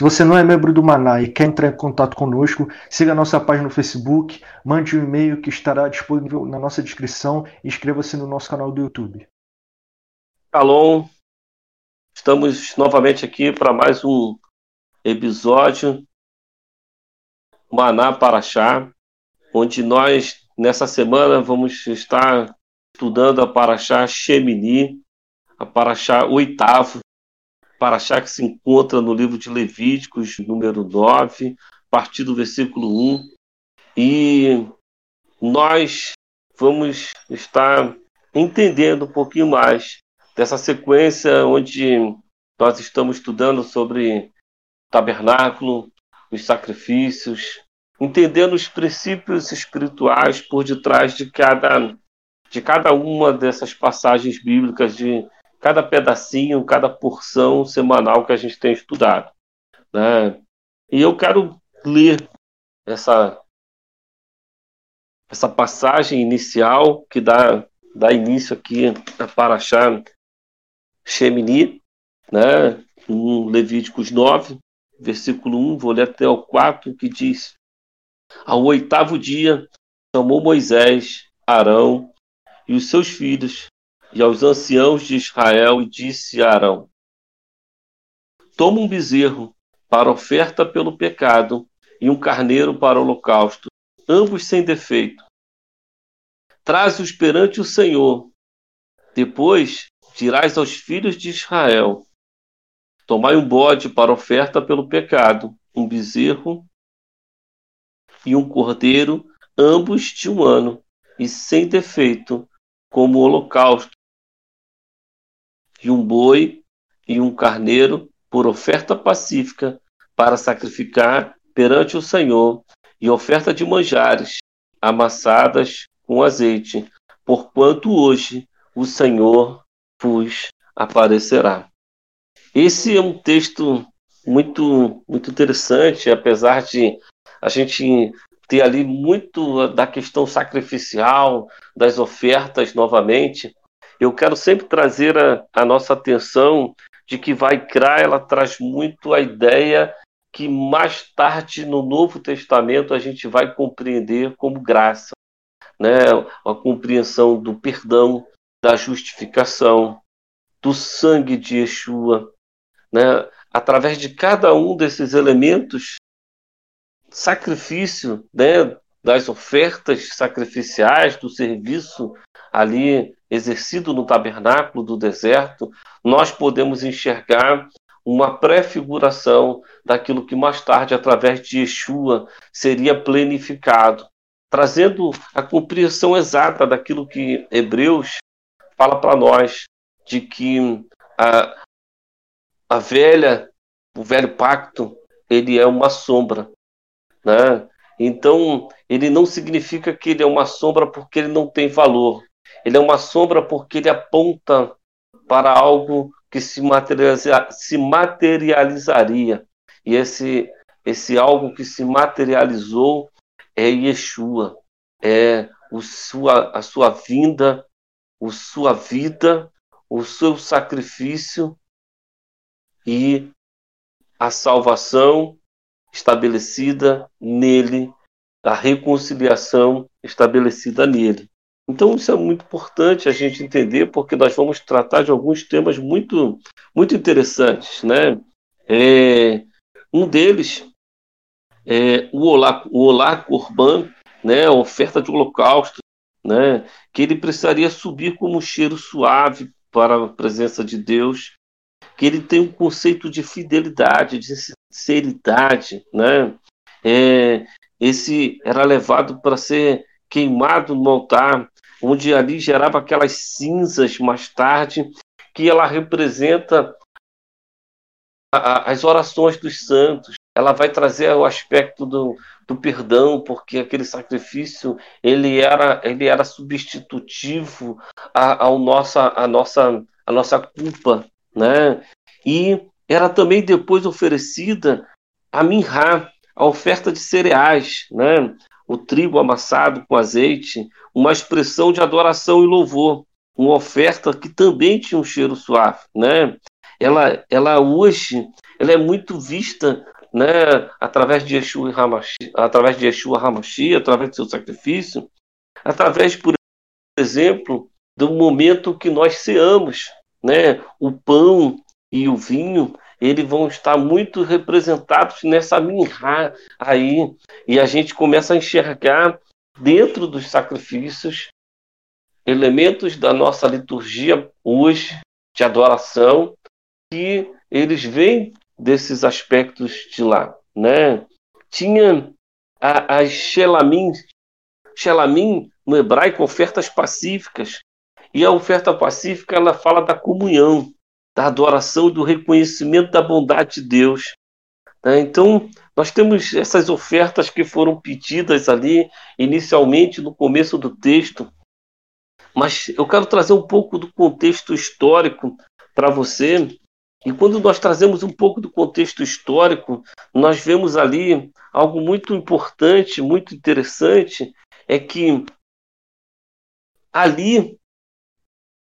Se você não é membro do Maná e quer entrar em contato conosco, siga a nossa página no Facebook, mande um e-mail que estará disponível na nossa descrição e inscreva-se no nosso canal do YouTube. Shalom, estamos novamente aqui para mais um episódio Maná Paraxá, onde nós nessa semana vamos estar estudando a Paraxá Shemini, a Paraxá oitavo, Paraxá que se encontra no livro de Levíticos, número 9, a partir do versículo 1. E nós vamos estar entendendo um pouquinho mais dessa sequência onde nós estamos estudando sobre tabernáculo, os sacrifícios, entendendo os princípios espirituais por detrás de cada de cada uma dessas passagens bíblicas de cada pedacinho, cada porção semanal que a gente tem estudado. Né? E eu quero ler essa, essa passagem inicial que dá, dá início aqui a Paraxá Shemini, né? em Levíticos 9, versículo 1, vou ler até o 4, que diz: Ao oitavo dia chamou Moisés, Arão e os seus filhos e aos anciãos de Israel e disse a Arão: Toma um bezerro para oferta pelo pecado e um carneiro para o holocausto, ambos sem defeito. Traze-os perante o Senhor. Depois dirás aos filhos de Israel: Tomai um bode para oferta pelo pecado, um bezerro e um cordeiro, ambos de um ano, e sem defeito, como holocausto e um boi e um carneiro por oferta pacífica para sacrificar perante o Senhor e oferta de manjares amassadas com azeite, porquanto hoje o Senhor vos aparecerá. Esse é um texto muito muito interessante, apesar de a gente ter ali muito da questão sacrificial, das ofertas novamente, eu quero sempre trazer a, a nossa atenção de que vai criar, ela traz muito a ideia que mais tarde no Novo Testamento a gente vai compreender como graça, né? A compreensão do perdão, da justificação, do sangue de Yeshua, né? Através de cada um desses elementos, sacrifício, né? Das ofertas sacrificiais, do serviço ali exercido no tabernáculo do deserto, nós podemos enxergar uma prefiguração daquilo que mais tarde, através de Yeshua, seria plenificado, trazendo a compreensão exata daquilo que Hebreus fala para nós, de que a, a velha, o velho pacto, ele é uma sombra, né? Então, ele não significa que ele é uma sombra porque ele não tem valor, ele é uma sombra porque ele aponta para algo que se, materializa, se materializaria. E esse, esse algo que se materializou é Yeshua, é o sua, a sua vinda, a sua vida, o seu sacrifício e a salvação estabelecida nele, a reconciliação estabelecida nele. Então isso é muito importante a gente entender, porque nós vamos tratar de alguns temas muito, muito interessantes, né? É, um deles é o Olá, o Olá Corban, né? A oferta de holocausto, né? Que ele precisaria subir como um cheiro suave para a presença de Deus, que ele tem um conceito de fidelidade, de sinceridade, né? É, esse era levado para ser queimado no altar, onde ali gerava aquelas cinzas mais tarde, que ela representa a, as orações dos santos. Ela vai trazer o aspecto do, do perdão, porque aquele sacrifício ele era, ele era substitutivo ao nossa, a, nossa, a nossa culpa, né? E era também depois oferecida a minhá, a oferta de cereais, né? O trigo amassado com azeite, uma expressão de adoração e louvor, uma oferta que também tinha um cheiro suave, né? Ela, ela hoje, ela é muito vista, né? Através de Yeshua Hamashi, através de Yeshua Hamashi, através do seu sacrifício, através, por exemplo, do momento que nós ceamos, né? O pão e o vinho, eles vão estar muito representados nessa minhá aí. E a gente começa a enxergar dentro dos sacrifícios elementos da nossa liturgia hoje de adoração que eles vêm desses aspectos de lá, né? Tinha as Shelamim, Shelamim no hebraico ofertas pacíficas. E a oferta pacífica ela fala da comunhão, da adoração e do reconhecimento da bondade de Deus. Né? Então, nós temos essas ofertas que foram pedidas ali inicialmente no começo do texto, mas eu quero trazer um pouco do contexto histórico para você. E quando nós trazemos um pouco do contexto histórico, nós vemos ali algo muito importante, muito interessante, é que ali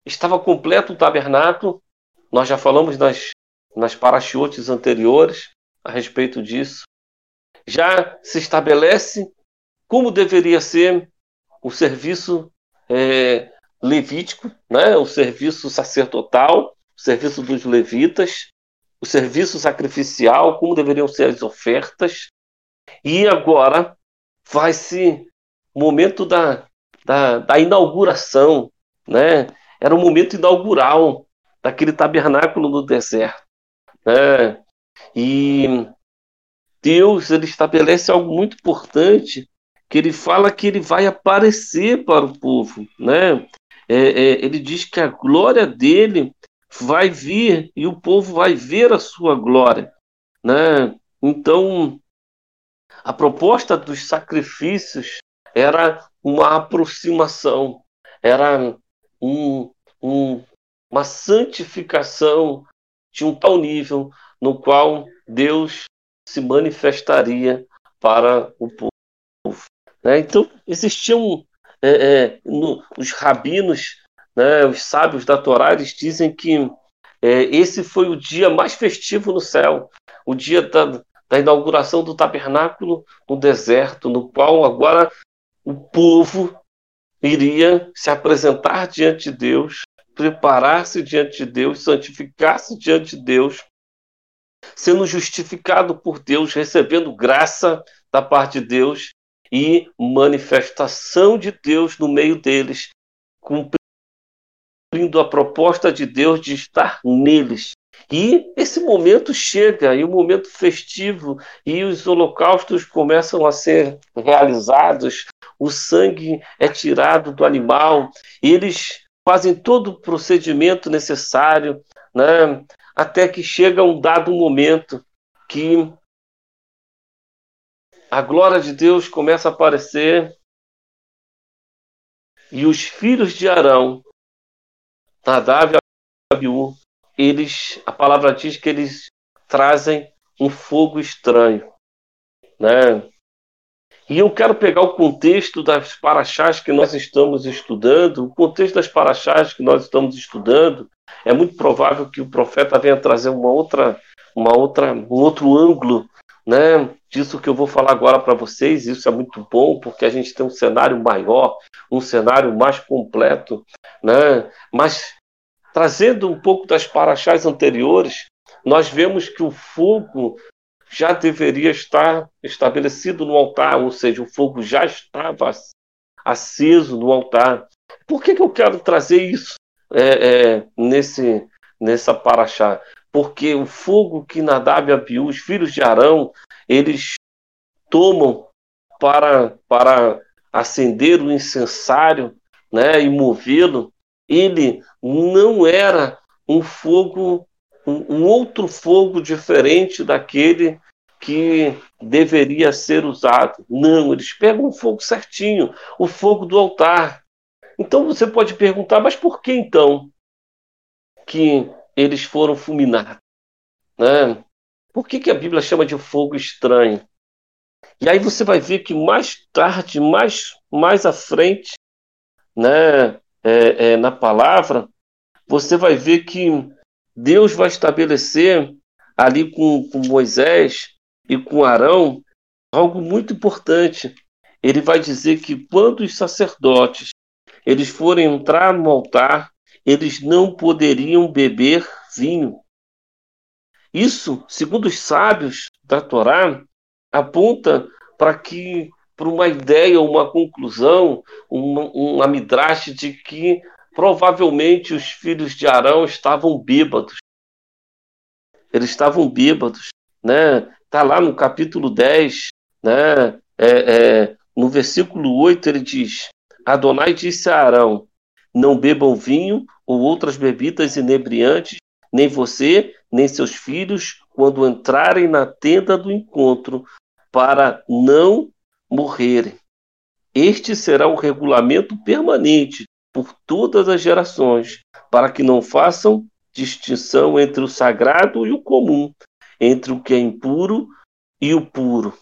estava completo o tabernáculo, nós já falamos nas, nas parachutes anteriores a respeito disso. Já se estabelece como deveria ser o serviço é, levítico, né? o serviço sacerdotal, o serviço dos levitas, o serviço sacrificial, como deveriam ser as ofertas. E agora vai-se o momento da, da, da inauguração, né? Era o momento inaugural daquele tabernáculo no deserto. Né? E Deus ele estabelece algo muito importante, que ele fala que ele vai aparecer para o povo. Né? É, é, ele diz que a glória dele vai vir e o povo vai ver a sua glória. Né? Então, a proposta dos sacrifícios era uma aproximação, era um, um, uma santificação de um tal nível no qual Deus se manifestaria para o povo. Né? Então, existiam é, é, no, os rabinos, né, os sábios da Torá, eles dizem que é, esse foi o dia mais festivo no céu, o dia da, da inauguração do tabernáculo no deserto, no qual agora o povo iria se apresentar diante de Deus preparar-se diante de Deus, santificar-se diante de Deus, sendo justificado por Deus, recebendo graça da parte de Deus e manifestação de Deus no meio deles, cumprindo a proposta de Deus de estar neles. E esse momento chega, e o momento festivo, e os holocaustos começam a ser realizados, o sangue é tirado do animal, eles fazem todo o procedimento necessário, né, até que chega um dado momento que a glória de Deus começa a aparecer e os filhos de Arão, Nadav e Abiú, eles, a palavra diz que eles trazem um fogo estranho, né? E eu quero pegar o contexto das paraxás que nós estamos estudando, o contexto das paraxás que nós estamos estudando, é muito provável que o profeta venha trazer uma outra, uma outra, um outro ângulo, né, disso que eu vou falar agora para vocês. Isso é muito bom porque a gente tem um cenário maior, um cenário mais completo, né? Mas trazendo um pouco das paraxás anteriores, nós vemos que o fogo já deveria estar estabelecido no altar, ou seja, o fogo já estava aceso no altar. Por que, que eu quero trazer isso é, é, nesse, nessa paraxá? porque o fogo que Nadab e Abiú, os filhos de Arão, eles tomam para, para acender o incensário né, e movê-lo, ele não era um fogo, um, um outro fogo diferente daquele que deveria ser usado. Não, eles pegam o fogo certinho, o fogo do altar. Então você pode perguntar, mas por que então que eles foram fulminados? Né? Por que, que a Bíblia chama de fogo estranho? E aí você vai ver que mais tarde, mais, mais à frente, né, é, é, na palavra, você vai ver que Deus vai estabelecer ali com, com Moisés e com Arão algo muito importante. Ele vai dizer que quando os sacerdotes eles forem entrar no altar, eles não poderiam beber vinho. Isso, segundo os sábios da Torá, aponta para que para uma ideia, uma conclusão, uma, uma midrash de que provavelmente os filhos de Arão estavam bêbados. Eles estavam bêbados, né? Tá lá no capítulo 10, né? É, é, no versículo 8 ele diz: Adonai disse a Arão: Não bebam vinho ou outras bebidas inebriantes, nem você, nem seus filhos, quando entrarem na tenda do encontro, para não morrerem. Este será o regulamento permanente por todas as gerações, para que não façam distinção entre o sagrado e o comum, entre o que é impuro e o puro,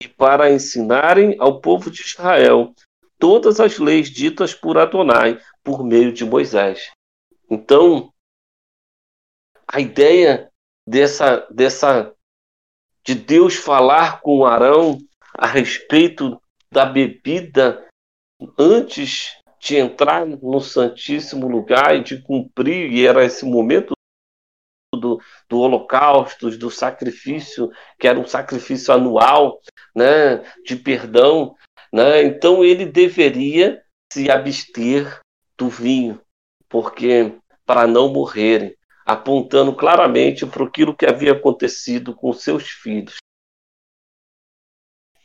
e para ensinarem ao povo de Israel todas as leis ditas por Adonai por meio de Moisés. Então, a ideia dessa, dessa de Deus falar com Arão a respeito da bebida antes de entrar no Santíssimo Lugar e de cumprir, e era esse momento do, do holocausto, do sacrifício, que era um sacrifício anual, né, de perdão, né? Então ele deveria se abster do vinho, porque para não morrerem apontando claramente para aquilo que havia acontecido com seus filhos.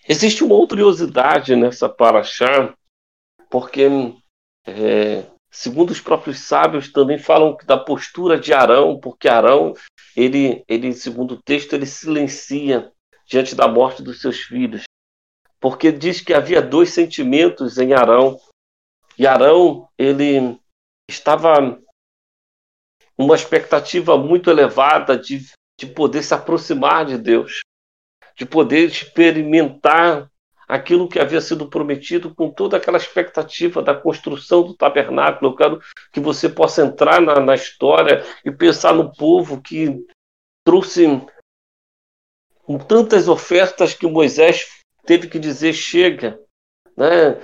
Existe uma outra curiosidade nessa paraxá, porque, é, segundo os próprios sábios, também falam da postura de Arão, porque Arão, ele, ele, segundo o texto, ele silencia diante da morte dos seus filhos, porque diz que havia dois sentimentos em Arão, e Arão, ele estava uma expectativa muito elevada de, de poder se aproximar de Deus, de poder experimentar aquilo que havia sido prometido com toda aquela expectativa da construção do tabernáculo. Eu quero que você possa entrar na, na história e pensar no povo que trouxe com tantas ofertas que Moisés teve que dizer chega, né?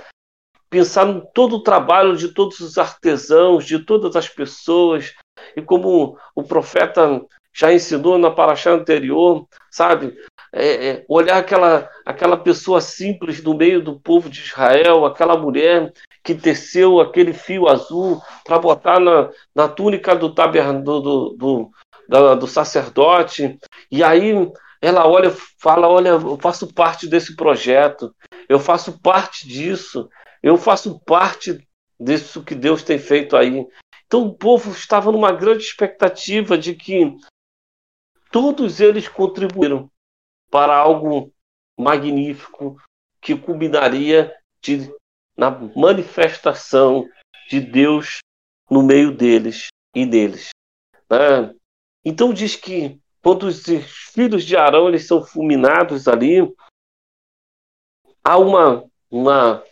Pensar em todo o trabalho de todos os artesãos, de todas as pessoas, e como o profeta já ensinou na paraxá anterior, sabe? É, é, olhar aquela, aquela pessoa simples no meio do povo de Israel, aquela mulher que teceu aquele fio azul para botar na, na túnica do, do, do, do, do, do sacerdote, e aí ela olha fala: Olha, eu faço parte desse projeto, eu faço parte disso, eu faço parte disso que Deus tem feito aí. Então o povo estava numa grande expectativa de que todos eles contribuíram para algo magnífico que culminaria de, na manifestação de Deus no meio deles e deles. Né? Então diz que quando os filhos de Arão eles são fulminados ali, há uma, uma,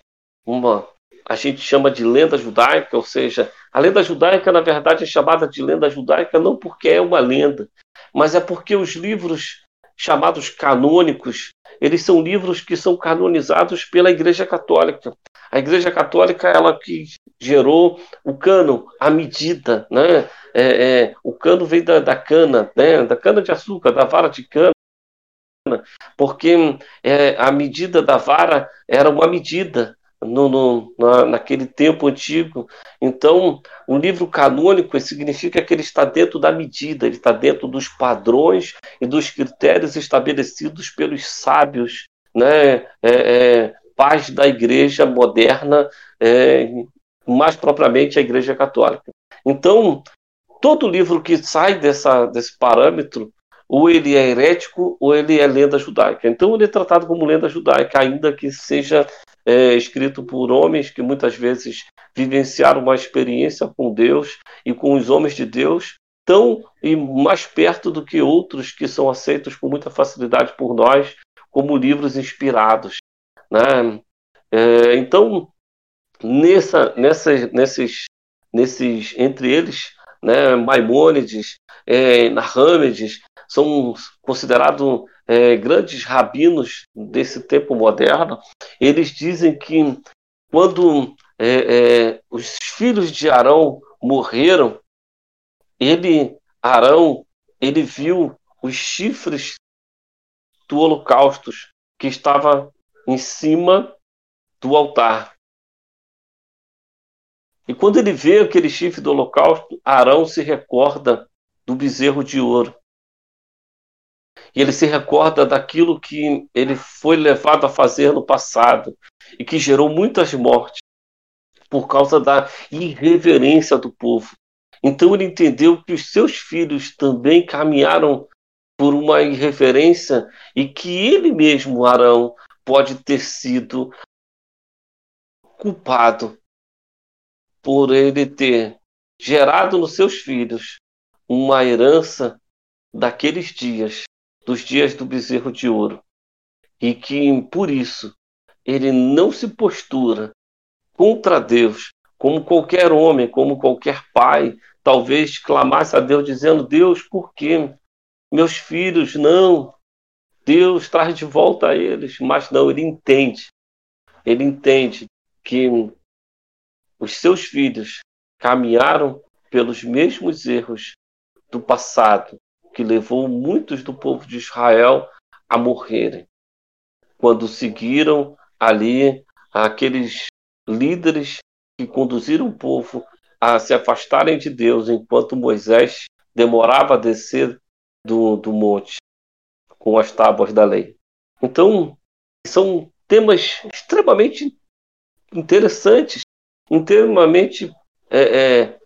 uma a gente chama de lenda judaica, ou seja, a lenda judaica, na verdade, é chamada de lenda judaica não porque é uma lenda, mas é porque os livros chamados canônicos, eles são livros que são canonizados pela Igreja Católica. A Igreja Católica ela que gerou o cano, a medida, né? É, é, o cano vem da, da cana, né? da cana de açúcar, da vara de cana, porque é, a medida da vara era uma medida, no, no, na, naquele tempo antigo. Então, um livro canônico significa que ele está dentro da medida, ele está dentro dos padrões e dos critérios estabelecidos pelos sábios, né? É, é, pais da igreja moderna, é, mais propriamente a igreja católica. Então, todo livro que sai dessa, desse parâmetro, ou ele é herético ou ele é lenda judaica. Então, ele é tratado como lenda judaica, ainda que seja é, escrito por homens que muitas vezes vivenciaram uma experiência com Deus e com os homens de Deus tão e mais perto do que outros que são aceitos com muita facilidade por nós como livros inspirados, né? É, então nessa, nessa, nesses, nesses entre eles, né, Maimônides, é, são considerados é, grandes rabinos desse tempo moderno, eles dizem que quando é, é, os filhos de Arão morreram, ele, Arão, ele viu os chifres do holocausto que estava em cima do altar. E quando ele vê aquele chifre do holocausto, Arão se recorda do bezerro de ouro e ele se recorda daquilo que ele foi levado a fazer no passado e que gerou muitas mortes por causa da irreverência do povo. Então ele entendeu que os seus filhos também caminharam por uma irreverência e que ele mesmo, Arão, pode ter sido culpado por ele ter gerado nos seus filhos uma herança daqueles dias dos dias do bezerro de ouro, e que por isso ele não se postura contra Deus, como qualquer homem, como qualquer pai, talvez clamasse a Deus dizendo: Deus, por quê? Meus filhos, não. Deus traz de volta a eles, mas não, ele entende. Ele entende que os seus filhos caminharam pelos mesmos erros do passado que levou muitos do povo de Israel a morrerem. Quando seguiram ali aqueles líderes que conduziram o povo a se afastarem de Deus, enquanto Moisés demorava a descer do, do monte com as tábuas da lei. Então, são temas extremamente interessantes, extremamente é, é,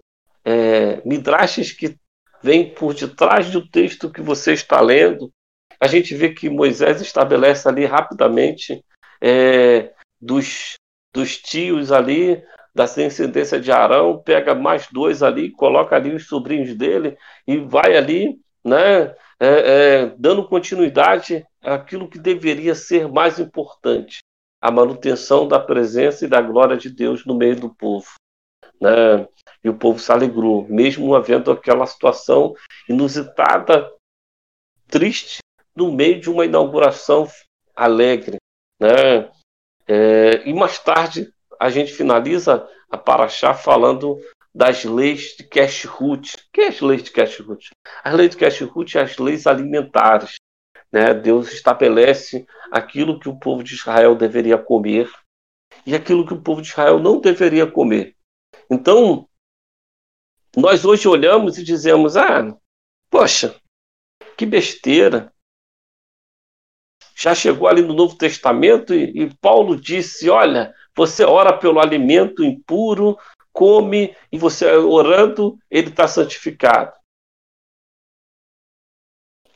é, midrashes que vem por detrás do texto que você está lendo. A gente vê que Moisés estabelece ali rapidamente é, dos, dos tios ali, da descendência de Arão, pega mais dois ali, coloca ali os sobrinhos dele e vai ali, né, é, é, dando continuidade àquilo que deveria ser mais importante, a manutenção da presença e da glória de Deus no meio do povo. Né? E o povo se alegrou, mesmo havendo aquela situação inusitada, triste, no meio de uma inauguração alegre. Né? É, e mais tarde a gente finaliza a Paraxá falando das leis de Kashrut. O que é as leis de Kashrut? As leis de Kashrut são as leis alimentares. Né? Deus estabelece aquilo que o povo de Israel deveria comer e aquilo que o povo de Israel não deveria comer. Então, nós hoje olhamos e dizemos: ah, poxa, que besteira. Já chegou ali no Novo Testamento e, e Paulo disse: olha, você ora pelo alimento impuro, come, e você orando, ele está santificado.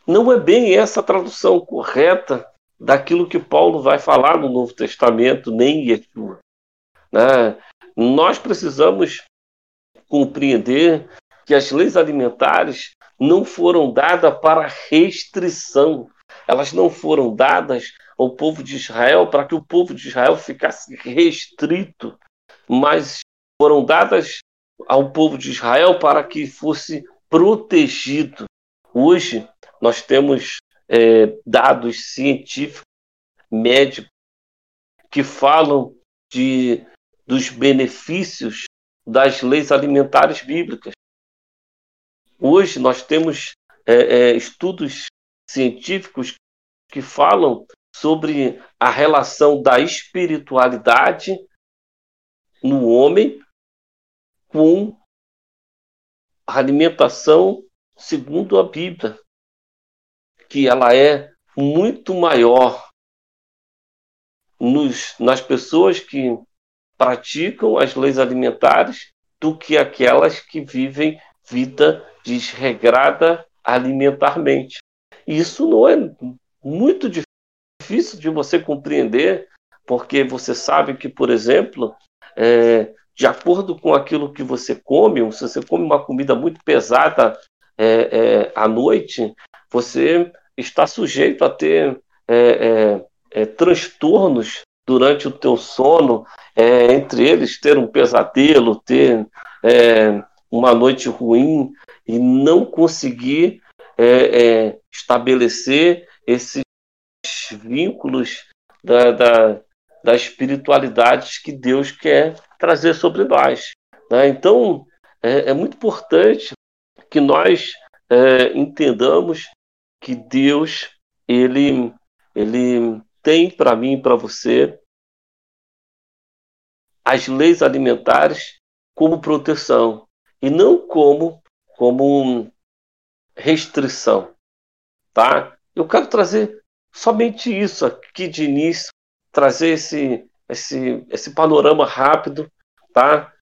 Não é bem essa a tradução correta daquilo que Paulo vai falar no Novo Testamento, nem Yeshua. Né? Nós precisamos compreender que as leis alimentares não foram dadas para restrição, elas não foram dadas ao povo de Israel para que o povo de Israel ficasse restrito, mas foram dadas ao povo de Israel para que fosse protegido. Hoje nós temos é, dados científicos, médicos, que falam de dos benefícios das leis alimentares bíblicas. Hoje nós temos é, é, estudos científicos que falam sobre a relação da espiritualidade no homem com a alimentação segundo a Bíblia, que ela é muito maior nos, nas pessoas que praticam as leis alimentares do que aquelas que vivem vida desregrada alimentarmente. Isso não é muito difícil de você compreender, porque você sabe que, por exemplo, é, de acordo com aquilo que você come, se você come uma comida muito pesada é, é, à noite, você está sujeito a ter é, é, é transtornos durante o teu sono, é, entre eles ter um pesadelo, ter uma noite ruim e não conseguir estabelecer esses vínculos da, da, da espiritualidade que Deus quer trazer sobre nós. Né? Então, é, é, muito importante que nós é, entendamos que Deus ele, ele tem para mim e para você as leis alimentares como proteção e não como como restrição, tá? Eu quero trazer somente isso aqui de início, trazer esse esse, esse panorama rápido, tá?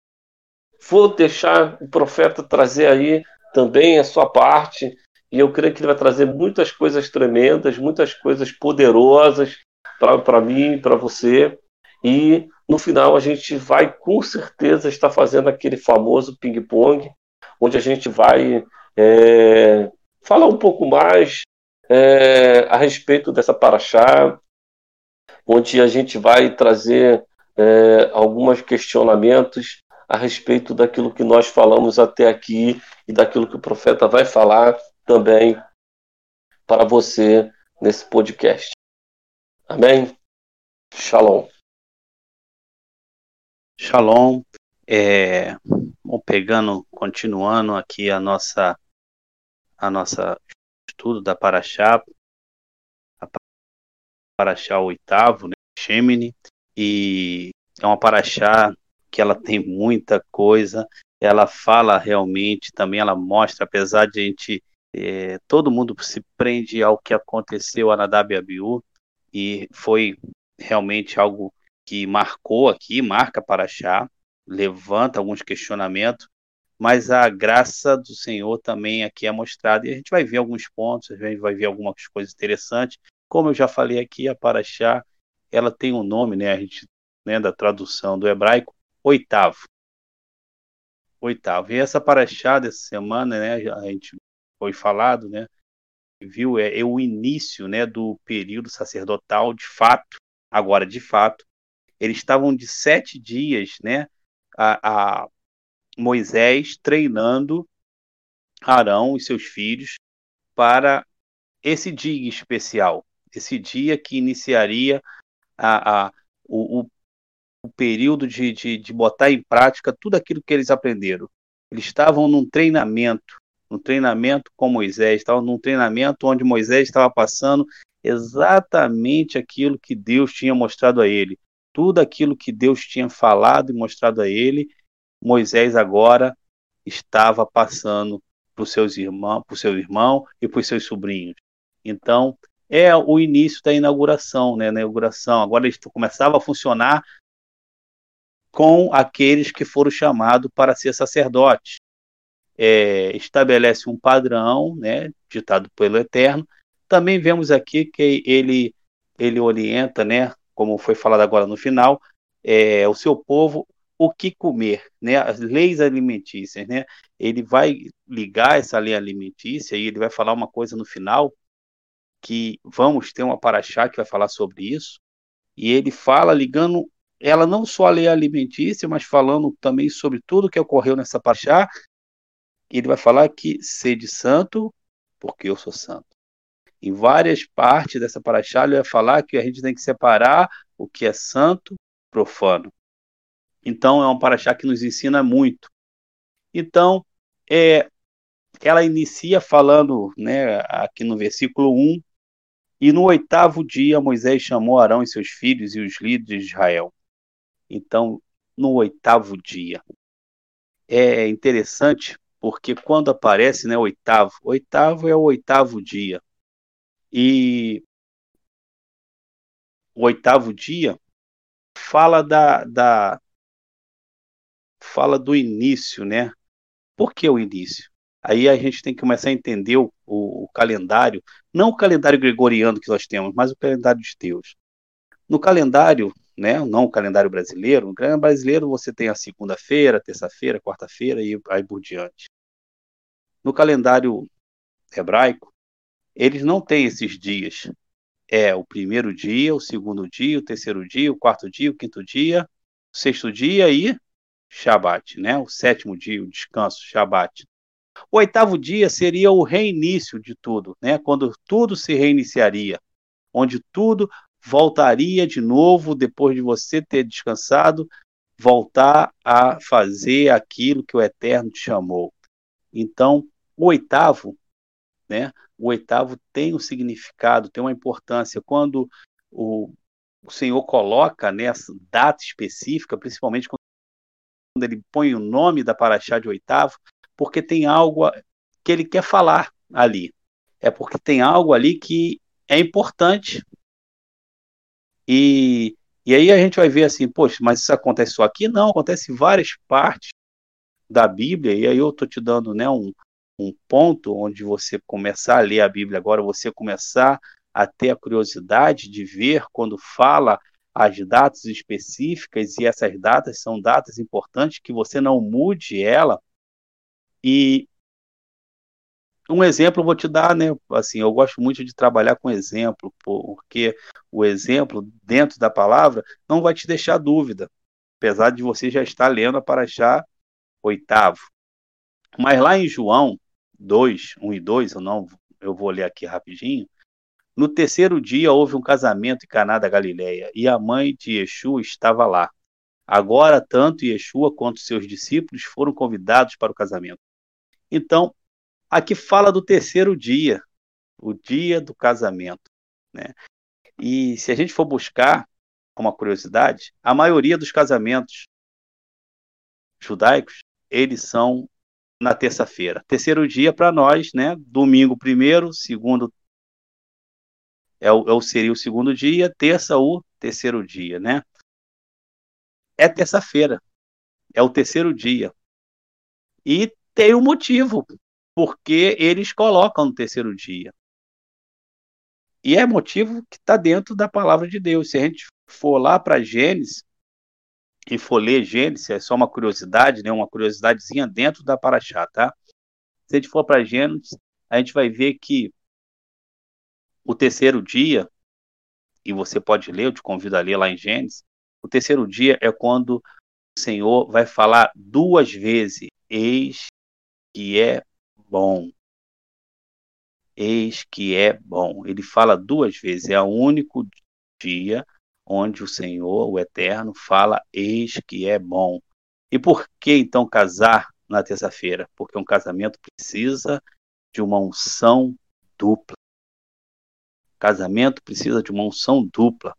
Vou deixar o profeta trazer aí também a sua parte, e eu creio que ele vai trazer muitas coisas tremendas, muitas coisas poderosas para mim, para você, e no final a gente vai com certeza estar fazendo aquele famoso ping-pong, onde a gente vai é, falar um pouco mais é, a respeito dessa paraxá, onde a gente vai trazer é, alguns questionamentos a respeito daquilo que nós falamos até aqui e daquilo que o profeta vai falar também para você nesse podcast. Amém? Shalom. Shalom. É, pegando, continuando aqui a nossa a nossa estudo da Paraxá, paraxá oitavo, né, Shemini, e é uma paraxá que ela tem muita coisa, ela fala realmente, também ela mostra, apesar de a gente, é, todo mundo se prende ao que aconteceu a Nadab e Abiú, e foi realmente algo que marcou aqui, marca Paraxá, levanta alguns questionamentos, mas a graça do Senhor também aqui é mostrada, e a gente vai ver alguns pontos, a gente vai ver algumas coisas interessantes, como eu já falei aqui, a Paraxá, ela tem um nome, né, a gente, né, da tradução do hebraico, oitavo. Oitavo. E essa Paraxá dessa semana, né, a gente foi falado, né, viu, é, é o início, né, do período sacerdotal, de fato, agora, de fato, eles estavam de sete dias, né, a, a Moisés treinando Arão e seus filhos para esse dia especial, esse dia que iniciaria a, a, o, o, período de, de, de botar em prática tudo aquilo que eles aprenderam. Eles estavam num treinamento, num treinamento com Moisés, estavam num treinamento onde Moisés estava passando exatamente aquilo que Deus tinha mostrado a ele. Tudo aquilo que Deus tinha falado e mostrado a ele, Moisés agora estava passando para seus irmãos, para o seu irmão e para os seus sobrinhos. Então, é o início da inauguração, né? Na inauguração. Agora eles começava a funcionar com aqueles que foram chamados para ser sacerdotes. É, estabelece um padrão, né, ditado pelo Eterno. Também vemos aqui que ele ele orienta, né, como foi falado agora no final, é, o seu povo o que comer, né, as leis alimentícias, né. Ele vai ligar essa lei alimentícia e ele vai falar uma coisa no final que vamos ter uma paraxá que vai falar sobre isso, e ele fala ligando ela não só a lei alimentícia, mas falando também sobre tudo que ocorreu nessa paraxá, ele vai falar que sede santo, porque eu sou santo. Em várias partes dessa paraxá, ele vai falar que a gente tem que separar o que é santo profano. Então, é um paraxá que nos ensina muito. Então, é, ela inicia falando, né, aqui no versículo 1, e no oitavo dia, Moisés chamou Arão e seus filhos e os líderes de Israel. Então, no oitavo dia? É interessante porque quando aparece, né, oitavo, oitavo é o oitavo dia. E o oitavo dia fala da, da fala do início, né? Por que o início? Aí a gente tem que começar a entender o, o, o, calendário, não o calendário gregoriano que nós temos, mas o calendário de Deus. No calendário, né, não o calendário brasileiro, no calendário brasileiro você tem a segunda-feira, terça-feira, quarta-feira e aí por diante. No calendário hebraico, eles não têm esses dias. É o primeiro dia, o segundo dia, o terceiro dia, o quarto dia, o quinto dia, o sexto dia e Shabat, né? O sétimo dia, o descanso, Shabat. O oitavo dia seria o reinício de tudo, né? Quando tudo se reiniciaria, onde tudo voltaria de novo depois de você ter descansado, voltar a fazer aquilo que o Eterno te chamou. Então, o oitavo, né? O oitavo tem um significado, tem uma importância. Quando o, o Senhor coloca nessa né, data específica, principalmente quando ele põe o nome da Paraxá de oitavo, porque tem algo que ele quer falar ali. É porque tem algo ali que é importante. E, e aí a gente vai ver assim, poxa, mas isso acontece só aqui? Não, acontece em várias partes da Bíblia, e aí eu estou te dando né, um, um ponto onde você começar a ler a Bíblia agora, você começar a ter a curiosidade de ver quando fala as datas específicas, e essas datas são datas importantes, que você não mude ela. E um exemplo eu vou te dar, né? Assim, eu gosto muito de trabalhar com exemplo, porque o exemplo dentro da palavra não vai te deixar dúvida, apesar de você já estar lendo a Paraxá oitavo. Mas lá em João 2, 1 e 2, eu não eu vou ler aqui rapidinho, no terceiro dia houve um casamento em Caná da Galileia, e a mãe de Yeshua estava lá. Agora, tanto Yeshua quanto seus discípulos foram convidados para o casamento. Então, aqui fala do terceiro dia, o dia do casamento. Né? E se a gente for buscar uma curiosidade, a maioria dos casamentos judaicos, eles são na terça-feira. Terceiro dia para nós, né? Domingo primeiro, segundo é o, é o, seria o segundo dia, terça o terceiro dia, né? É terça-feira, é o terceiro dia. E tem um motivo, porque eles colocam no terceiro dia. E é motivo que está dentro da palavra de Deus. Se a gente for lá para Gênesis, e for ler Gênesis, é só uma curiosidade, né? uma curiosidadezinha dentro da Paraxá, tá? Se a gente for para Gênesis, a gente vai ver que o terceiro dia, e você pode ler, eu te convido a ler lá em Gênesis, o terceiro dia é quando o Senhor vai falar duas vezes: Eis que é bom. Eis que é bom. Ele fala duas vezes, é o único dia onde o Senhor, o Eterno, fala: Eis que é bom. E por que então casar na terça-feira? Porque um casamento precisa de uma unção dupla. Casamento precisa de uma unção dupla.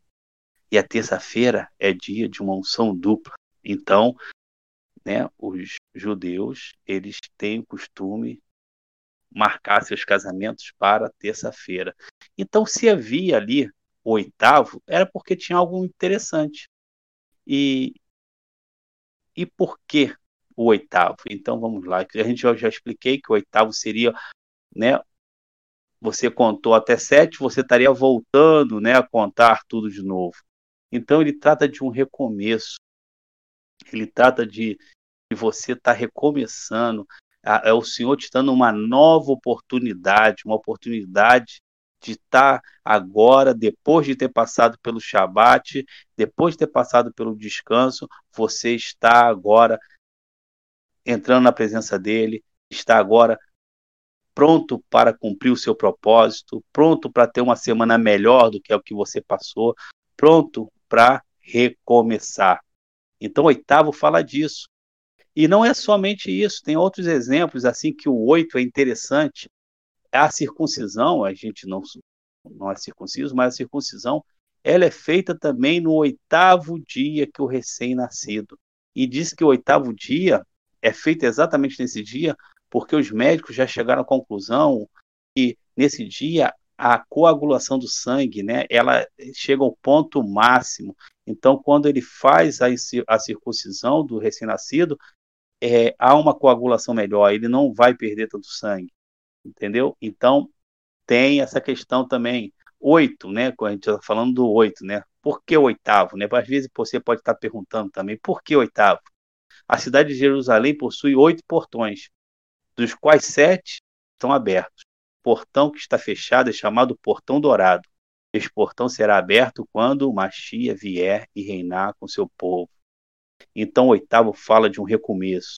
E a terça-feira é dia de uma unção dupla. Então, né, os judeus, eles têm o costume marcar seus casamentos para terça-feira. Então, se havia ali o oitavo, era porque tinha algo interessante. E, e por que o oitavo? Então, vamos lá. A gente já, já expliquei que o oitavo seria né, você contou até sete, você estaria voltando né, a contar tudo de novo. Então ele trata de um recomeço. Ele trata de, você estar tá recomeçando. É o Senhor te dando uma nova oportunidade, uma oportunidade de estar agora, depois de ter passado pelo Shabat, depois de ter passado pelo descanso, você está agora entrando na presença dele, está agora pronto para cumprir o seu propósito, pronto para ter uma semana melhor do que é o que você passou, pronto para recomeçar. Então, oitavo fala disso. E não é somente isso, tem outros exemplos, assim que o oito é interessante. A circuncisão, a gente não, não é circunciso, mas a circuncisão, ela é feita também no oitavo dia que o recém-nascido. e diz que o oitavo dia é feito exatamente nesse dia, porque os médicos já chegaram à conclusão que nesse dia a coagulação do sangue, né, ela chega ao ponto máximo. Então, quando ele faz a, a circuncisão do recém-nascido, é, há uma coagulação melhor, ele não vai perder tanto sangue, entendeu? Então, tem essa questão também. Oito, né? Quando a gente está falando do oito, né? Por que oitavo? Né? Às vezes você pode estar perguntando também, por que oitavo? A cidade de Jerusalém possui oito portões, dos quais sete estão abertos. O portão que está fechado é chamado Portão Dourado. Esse portão será aberto quando o Machia vier e reinar com seu povo. Então, o oitavo fala de um recomeço,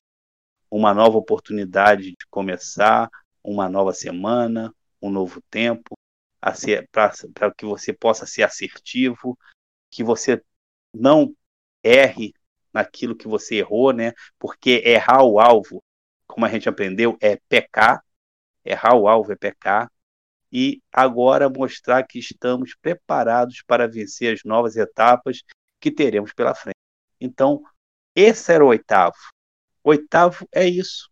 uma nova oportunidade de começar uma nova semana, um novo tempo, para que você possa ser assertivo, que você não erre naquilo que você errou, né? Porque errar o alvo, como a gente aprendeu, é pecar. Errar o alvo é pecar. E agora mostrar que estamos preparados para vencer as novas etapas que teremos pela frente. Então, esse era o oitavo. Oitavo é isso.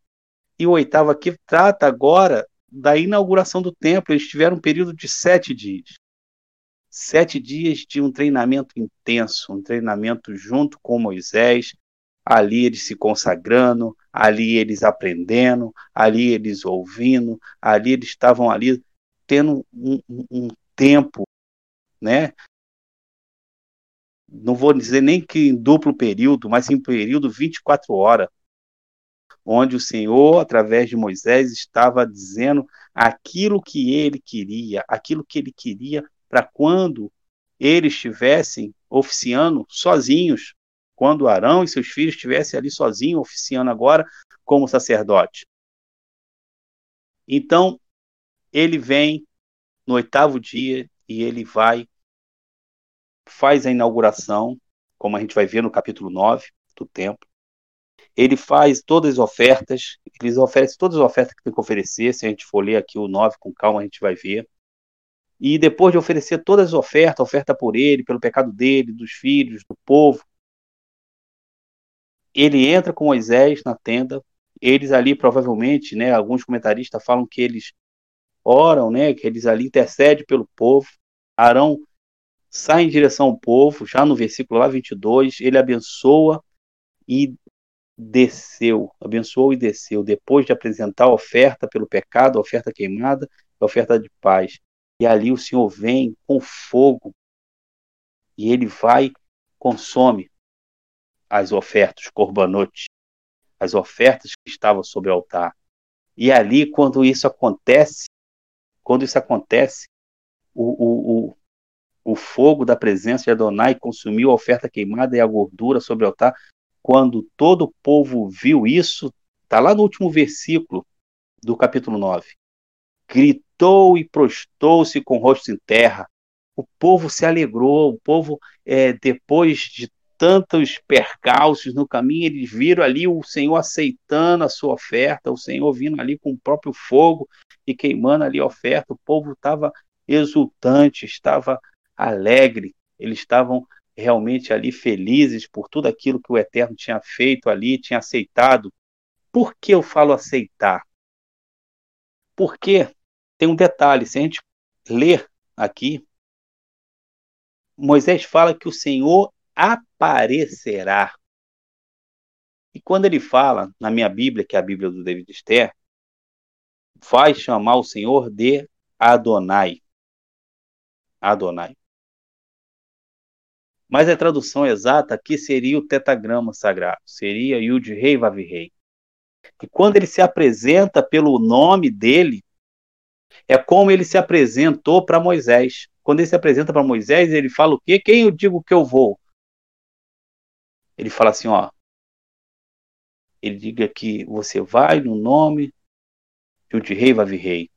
E o oitavo aqui trata agora da inauguração do templo. Eles tiveram um período de sete dias. Sete dias de um treinamento intenso, um treinamento junto com Moisés, ali eles se consagrando, ali eles aprendendo, ali eles ouvindo, ali eles estavam ali tendo um, um, um tempo, né, não vou dizer nem que em duplo período, mas em período 24 horas, onde o Senhor, através de Moisés, estava dizendo aquilo que ele queria, aquilo que ele queria para quando eles estivessem oficiando sozinhos, quando Arão e seus filhos estivessem ali sozinhos, oficiando agora como sacerdote. Então, ele vem no oitavo dia e ele vai faz a inauguração, como a gente vai ver no capítulo 9 do templo. Ele faz todas as ofertas, eles oferecem todas as ofertas que tem que oferecer. Se a gente for ler aqui o 9 com calma, a gente vai ver. E depois de oferecer todas as ofertas, oferta por ele, pelo pecado dele, dos filhos, do povo, ele entra com Moisés na tenda. Eles ali provavelmente, né, alguns comentaristas falam que eles oram, né, que eles ali intercedem pelo povo. Arão sai em direção ao povo, já no versículo lá 22, ele abençoa e desceu, abençoou e desceu, depois de apresentar a oferta pelo pecado, a oferta queimada, a oferta de paz. E ali o Senhor vem com fogo e ele vai, consome as ofertas, corbanote, as ofertas que estavam sobre o altar. E ali, quando isso acontece, quando isso acontece, o, o, o fogo da presença de Adonai consumiu a oferta queimada e a gordura sobre o altar. Quando todo o povo viu isso, está lá no último versículo do capítulo 9. Gritou e prostou-se com o rosto em terra. O povo se alegrou, o povo, é, depois de tantos percalços no caminho, eles viram ali o Senhor aceitando a sua oferta, o Senhor vindo ali com o próprio fogo e queimando ali a oferta. O povo estava exultante, estava alegre, eles estavam realmente ali felizes por tudo aquilo que o Eterno tinha feito ali, tinha aceitado. Por que eu falo aceitar? Porque tem um detalhe, se a gente ler aqui, Moisés fala que o Senhor aparecerá. E quando ele fala, na minha Bíblia, que é a Bíblia do David Esther, vai chamar o Senhor de Adonai. Adonai. Mas a tradução exata aqui seria o tetagrama sagrado, seria Yud Rei Vav Rei. E quando ele se apresenta pelo nome dele, é como ele se apresentou para Moisés. Quando ele se apresenta para Moisés, ele fala o quê? Quem eu digo que eu vou? Ele fala assim, ó. Ele diga que você vai no nome de Rei Vav Rei.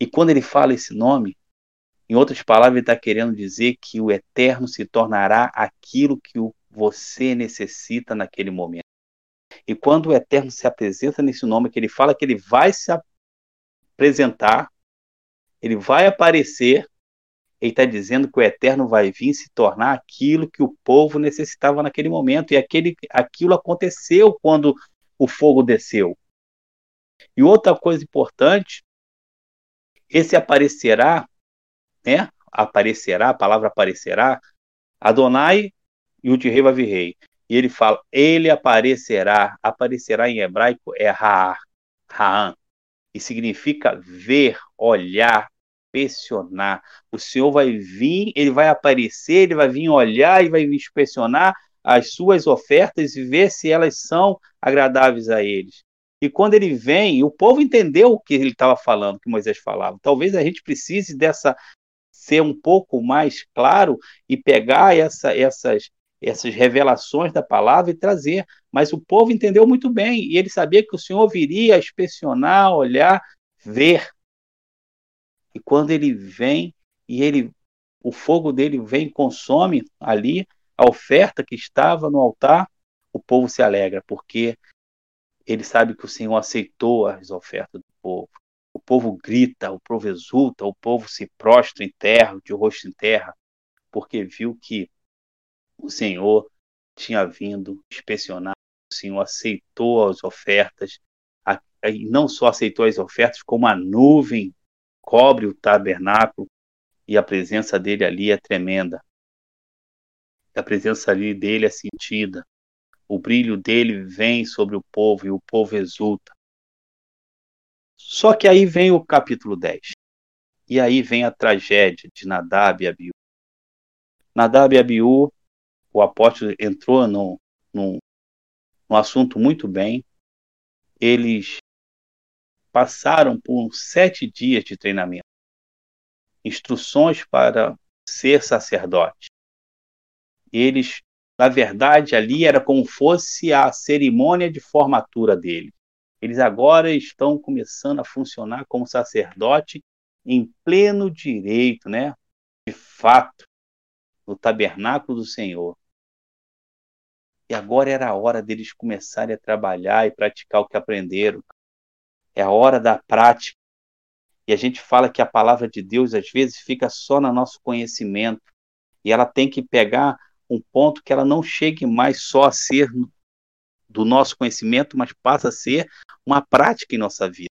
E quando ele fala esse nome, em outras palavras, ele está querendo dizer que o eterno se tornará aquilo que você necessita naquele momento. E quando o eterno se apresenta nesse nome, que ele fala que ele vai se apresentar, ele vai aparecer, ele está dizendo que o eterno vai vir se tornar aquilo que o povo necessitava naquele momento. E aquele, aquilo aconteceu quando o fogo desceu. E outra coisa importante, esse aparecerá, né? Aparecerá, a palavra aparecerá, Adonai e o de rei vai vir rei. E ele fala, ele aparecerá, aparecerá em hebraico é Ra'ar, Ra'an, e significa ver, olhar, inspecionar. O Senhor vai vir, ele vai aparecer, ele vai vir olhar e vai inspecionar as suas ofertas e ver se elas são agradáveis a eles. E quando ele vem, o povo entendeu o que ele estava falando, que Moisés falava. Talvez a gente precise dessa ser um pouco mais claro e pegar essa, essas essas revelações da palavra e trazer. Mas o povo entendeu muito bem e ele sabia que o Senhor viria inspecionar, olhar, ver. E quando ele vem e ele o fogo dele vem e consome ali a oferta que estava no altar, o povo se alegra, porque ele sabe que o Senhor aceitou as ofertas do povo. O povo grita, o povo exulta, o povo se prostra em terra, de rosto em terra, porque viu que o Senhor tinha vindo inspecionar, o Senhor aceitou as ofertas, e não só aceitou as ofertas, como a nuvem cobre o tabernáculo e a presença dele ali é tremenda. A presença ali dele é sentida. O brilho dele vem sobre o povo e o povo exulta. Só que aí vem o capítulo 10. E aí vem a tragédia de Nadab e Abiú. Nadab e Abiú, o apóstolo entrou no, assunto muito bem. Eles passaram por sete dias de treinamento, instruções para ser sacerdote. Eles, na verdade, ali era como fosse a cerimônia de formatura deles. Eles agora estão começando a funcionar como sacerdote em pleno direito, né? De fato, no tabernáculo do Senhor. E agora era a hora deles começarem a trabalhar e praticar o que aprenderam é a hora da prática. E a gente fala que a palavra de Deus às vezes fica só no nosso conhecimento e ela tem que pegar um ponto que ela não chegue mais só a ser do nosso conhecimento, mas passa a ser uma prática em nossa vida.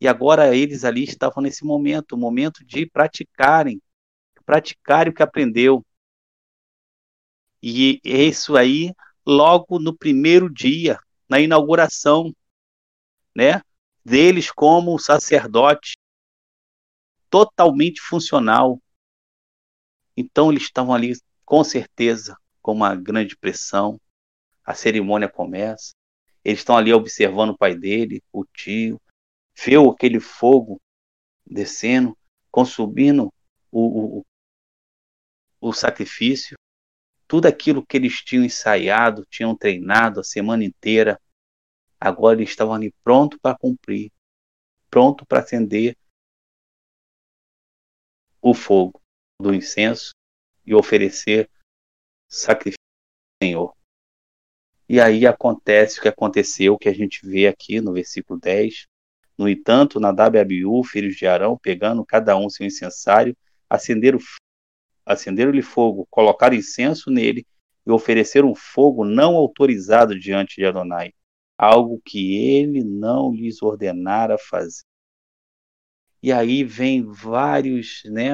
E agora eles ali estavam nesse momento, o momento de praticarem, praticarem o que aprendeu. E isso aí logo no primeiro dia, na inauguração, né? deles como sacerdote totalmente funcional. Então eles estavam ali com certeza com uma grande pressão. A cerimônia começa. Eles estão ali observando o pai dele, o tio, vê aquele fogo descendo, consumindo o, o, o sacrifício. Tudo aquilo que eles tinham ensaiado, tinham treinado a semana inteira, Agora eles estavam ali pronto para cumprir, pronto para acender o fogo do incenso e oferecer sacrifício ao Senhor. E aí acontece o que aconteceu, que a gente vê aqui no versículo 10. No entanto, Nadab e Abiú, filhos de Arão, pegando cada um seu incensário, acenderam acenderam-lhe fogo, colocaram incenso nele e ofereceram fogo não autorizado diante de Adonai algo que ele não lhes ordenara fazer. E aí vem vários né,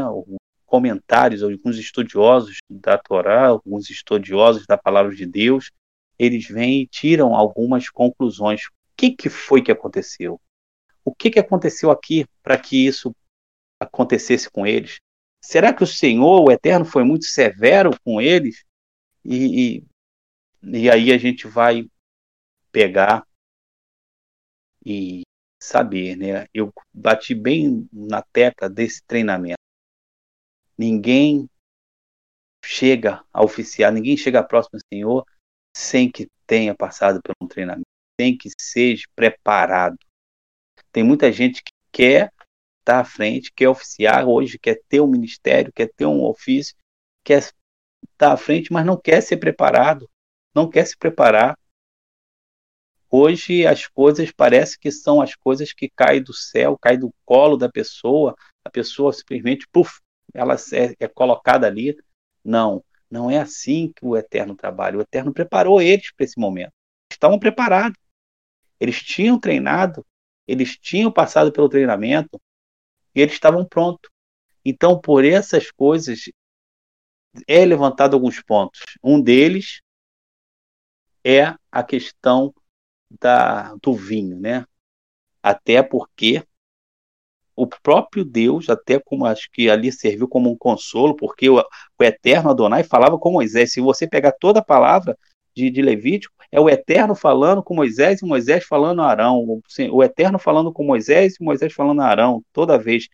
comentários, alguns estudiosos da Torá, alguns estudiosos da palavra de Deus, eles vêm e tiram algumas conclusões. O que, que foi que aconteceu? O que, que aconteceu aqui para que isso acontecesse com eles? Será que o Senhor, o Eterno, foi muito severo com eles? E, e, e aí a gente vai pegar e saber, né? Eu bati bem na tecla desse treinamento. Ninguém chega a oficiar, ninguém chega próximo ao Senhor sem que tenha passado por um treinamento, sem que seja preparado. Tem muita gente que quer estar à frente, quer oficiar hoje, quer ter um ministério, quer ter um ofício, quer estar à frente, mas não quer ser preparado, não quer se preparar. Hoje as coisas parece que são as coisas que caem do céu, caem do colo da pessoa, a pessoa simplesmente puff, ela é, é colocada ali. Não, não é assim que o Eterno trabalha. O Eterno preparou eles para esse momento. Estavam preparados. Eles tinham treinado, eles tinham passado pelo treinamento e eles estavam prontos. Então, por essas coisas, é levantado alguns pontos. Um deles é a questão da, do vinho, né? Até porque o próprio Deus, até como acho que ali serviu como um consolo, porque o, o eterno Adonai falava com Moisés. Se você pegar toda a palavra de, de Levítico, é o eterno falando com Moisés e Moisés falando a Arão. O, o eterno falando com Moisés e Moisés falando a Arão, toda vez.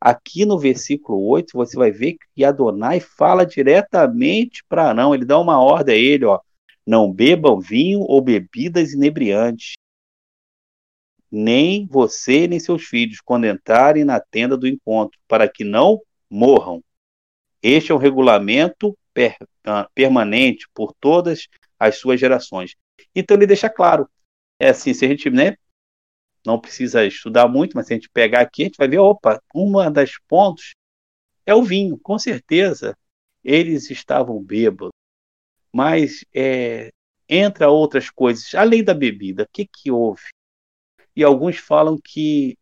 Aqui no versículo 8, você vai ver que Adonai fala diretamente para Arão. Ele dá uma ordem a ele, ó. Não bebam vinho ou bebidas inebriantes, nem você nem seus filhos, quando entrarem na tenda do encontro, para que não morram. Este é um regulamento per, uh, permanente por todas as suas gerações. Então ele deixa claro. É assim, se a gente né, não precisa estudar muito, mas se a gente pegar aqui, a gente vai ver, opa, uma das pontos é o vinho, com certeza. Eles estavam bêbados, mas é, entra outras coisas, além da bebida, o que, que houve? E alguns falam que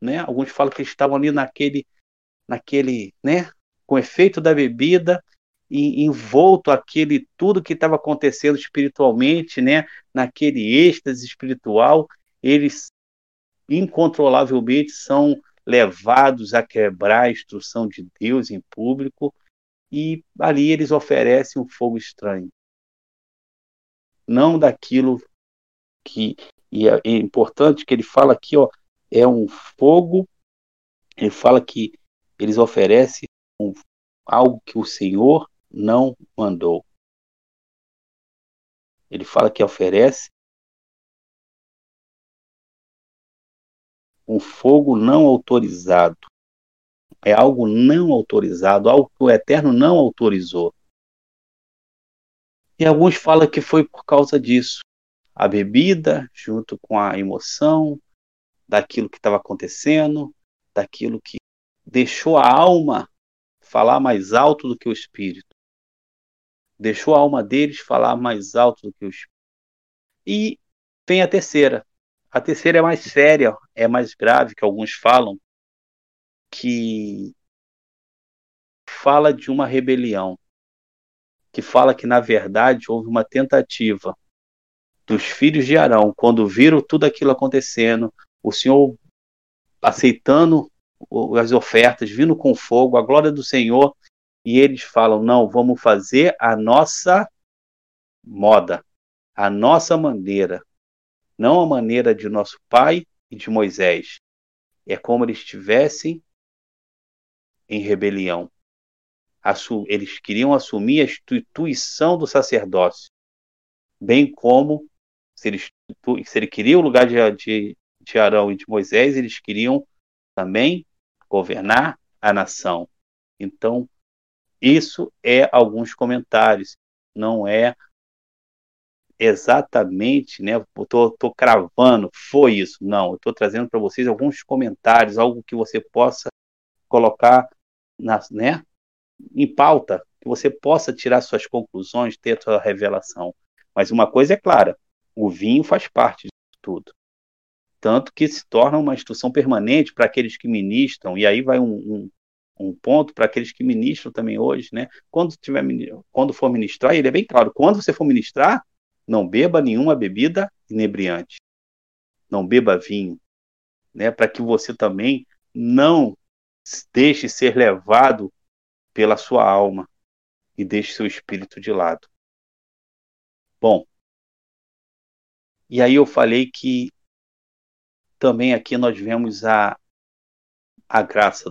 né, alguns falam que estavam ali naquele naquele, né, com efeito da bebida e envolto aquele tudo que estava acontecendo espiritualmente, né, naquele êxtase espiritual, eles incontrolavelmente são levados a quebrar a instrução de Deus em público e ali eles oferecem um fogo estranho. Não daquilo que e é, é importante que ele fala aqui, ó, é um fogo. Ele fala que eles oferecem um, algo que o Senhor não mandou. Ele fala que oferece um fogo não autorizado. É algo não autorizado, algo que o Eterno não autorizou. E alguns falam que foi por causa disso a bebida junto com a emoção daquilo que estava acontecendo, daquilo que deixou a alma falar mais alto do que o espírito. Deixou a alma deles falar mais alto do que o espírito. E tem a terceira. A terceira é mais séria, é mais grave, que alguns falam, que fala de uma rebelião, que fala que na verdade houve uma tentativa dos filhos de Arão, quando viram tudo aquilo acontecendo, o Senhor aceitando as ofertas, vindo com fogo, a glória do Senhor, e eles falam: não, vamos fazer a nossa moda, a nossa maneira, não a maneira de nosso pai e de Moisés. É como eles estivessem em rebelião. Eles queriam assumir a instituição do sacerdócio, bem como se ele, se ele queria o lugar de, de, de Arão e de Moisés, eles queriam também governar a nação. Então, isso é alguns comentários, não é exatamente, né? Estou tô, tô cravando, foi isso. Não, estou trazendo para vocês alguns comentários, algo que você possa colocar na, né, em pauta, que você possa tirar suas conclusões, ter sua revelação. Mas uma coisa é clara: o vinho faz parte disso tudo. Tanto que se torna uma instrução permanente para aqueles que ministram, e aí vai um, um, um ponto para aqueles que ministram também hoje, né? Quando, tiver, quando for ministrar, ele é bem claro: quando você for ministrar, não beba nenhuma bebida inebriante, não beba vinho, né? Para que você também não deixe ser levado pela sua alma e deixe seu espírito de lado. Bom, e aí eu falei que também aqui nós vemos a, a graça.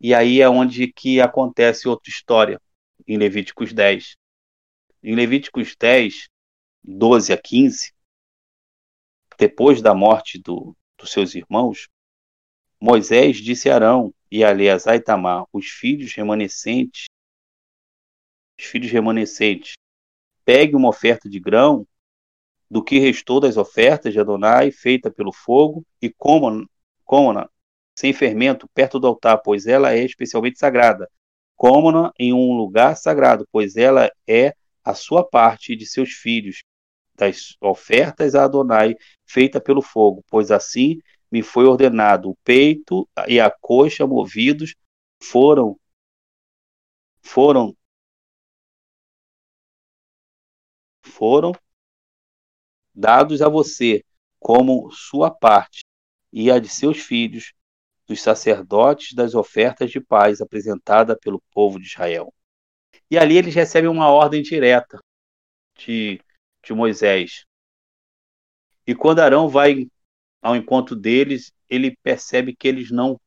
E aí é onde que acontece outra história, em Levíticos 10. Em Levíticos 10, 12 a 15, depois da morte do, dos seus irmãos, Moisés disse a Arão e a Eleazar e Tamar, os filhos remanescentes, os filhos remanescentes, pegue uma oferta de grão do que restou das ofertas de Adonai feita pelo fogo e comam, comam sem fermento, perto do altar, pois ela é especialmente sagrada. Coma-na em um lugar sagrado, pois ela é a sua parte de seus filhos, das ofertas a Adonai, feita pelo fogo, pois assim me foi ordenado. O peito e a coxa movidos foram foram foram dados a você como sua parte e a de seus filhos, dos sacerdotes das ofertas de paz apresentada pelo povo de Israel. E ali eles recebem uma ordem direta de, de Moisés. E quando Arão vai ao encontro deles, ele percebe que eles não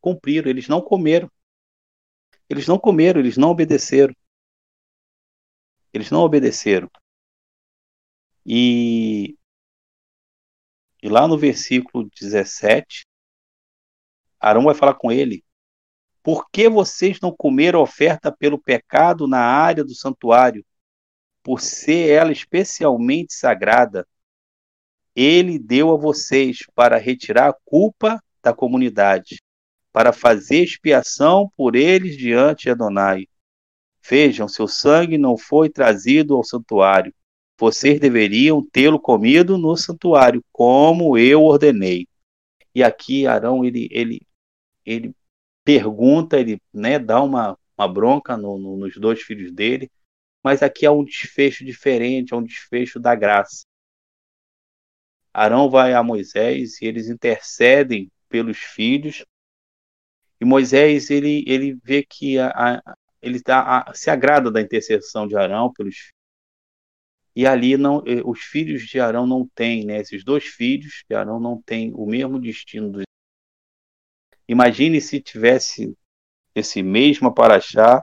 cumpriram, eles não comeram. Eles não comeram, eles não obedeceram. Eles não obedeceram. E, e lá no versículo 17, Arão vai falar com ele: Por que vocês não comeram oferta pelo pecado na área do santuário? Por ser ela especialmente sagrada, ele deu a vocês para retirar a culpa da comunidade, para fazer expiação por eles diante de Adonai. Vejam, seu sangue não foi trazido ao santuário. Vocês deveriam tê-lo comido no santuário, como eu ordenei. E aqui Arão ele ele ele pergunta, ele né, dá uma, uma bronca no, no, nos dois filhos dele, mas aqui há um desfecho diferente, há um desfecho da graça. Arão vai a Moisés e eles intercedem pelos filhos. E Moisés ele, ele vê que a, a, ele tá, a, se agrada da intercessão de Arão pelos. E ali não, eh, os filhos de Arão não têm, né? Esses dois filhos de Arão não têm o mesmo destino dos Imagine se tivesse esse mesmo Paraxá,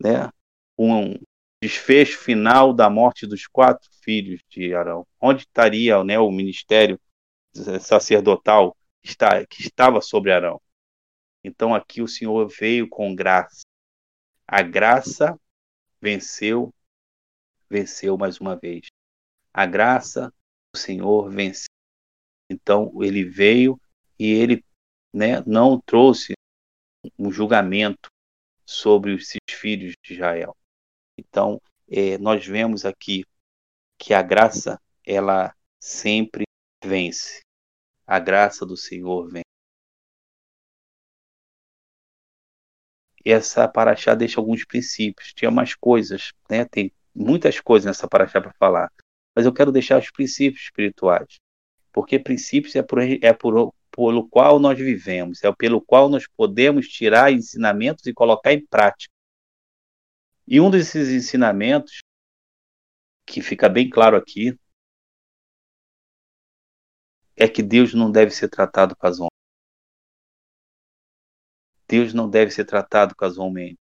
né, um desfecho final da morte dos quatro filhos de Arão. Onde estaria né, o ministério sacerdotal que estava sobre Arão? Então aqui o Senhor veio com graça. A graça venceu, venceu mais uma vez. A graça do Senhor venceu. Então ele veio e ele né, não trouxe um julgamento sobre os filhos de Israel. Então, é, nós vemos aqui que a graça, ela sempre vence. A graça do Senhor. E essa paraxá deixa alguns princípios. Tinha mais coisas, né? Tem muitas coisas nessa paraxá para falar. Mas eu quero deixar os princípios espirituais. Porque princípios é por, é por, pelo qual nós vivemos, é pelo qual nós podemos tirar ensinamentos e colocar em prática. E um desses ensinamentos, que fica bem claro aqui, é que Deus não deve ser tratado casualmente. Deus não deve ser tratado casualmente.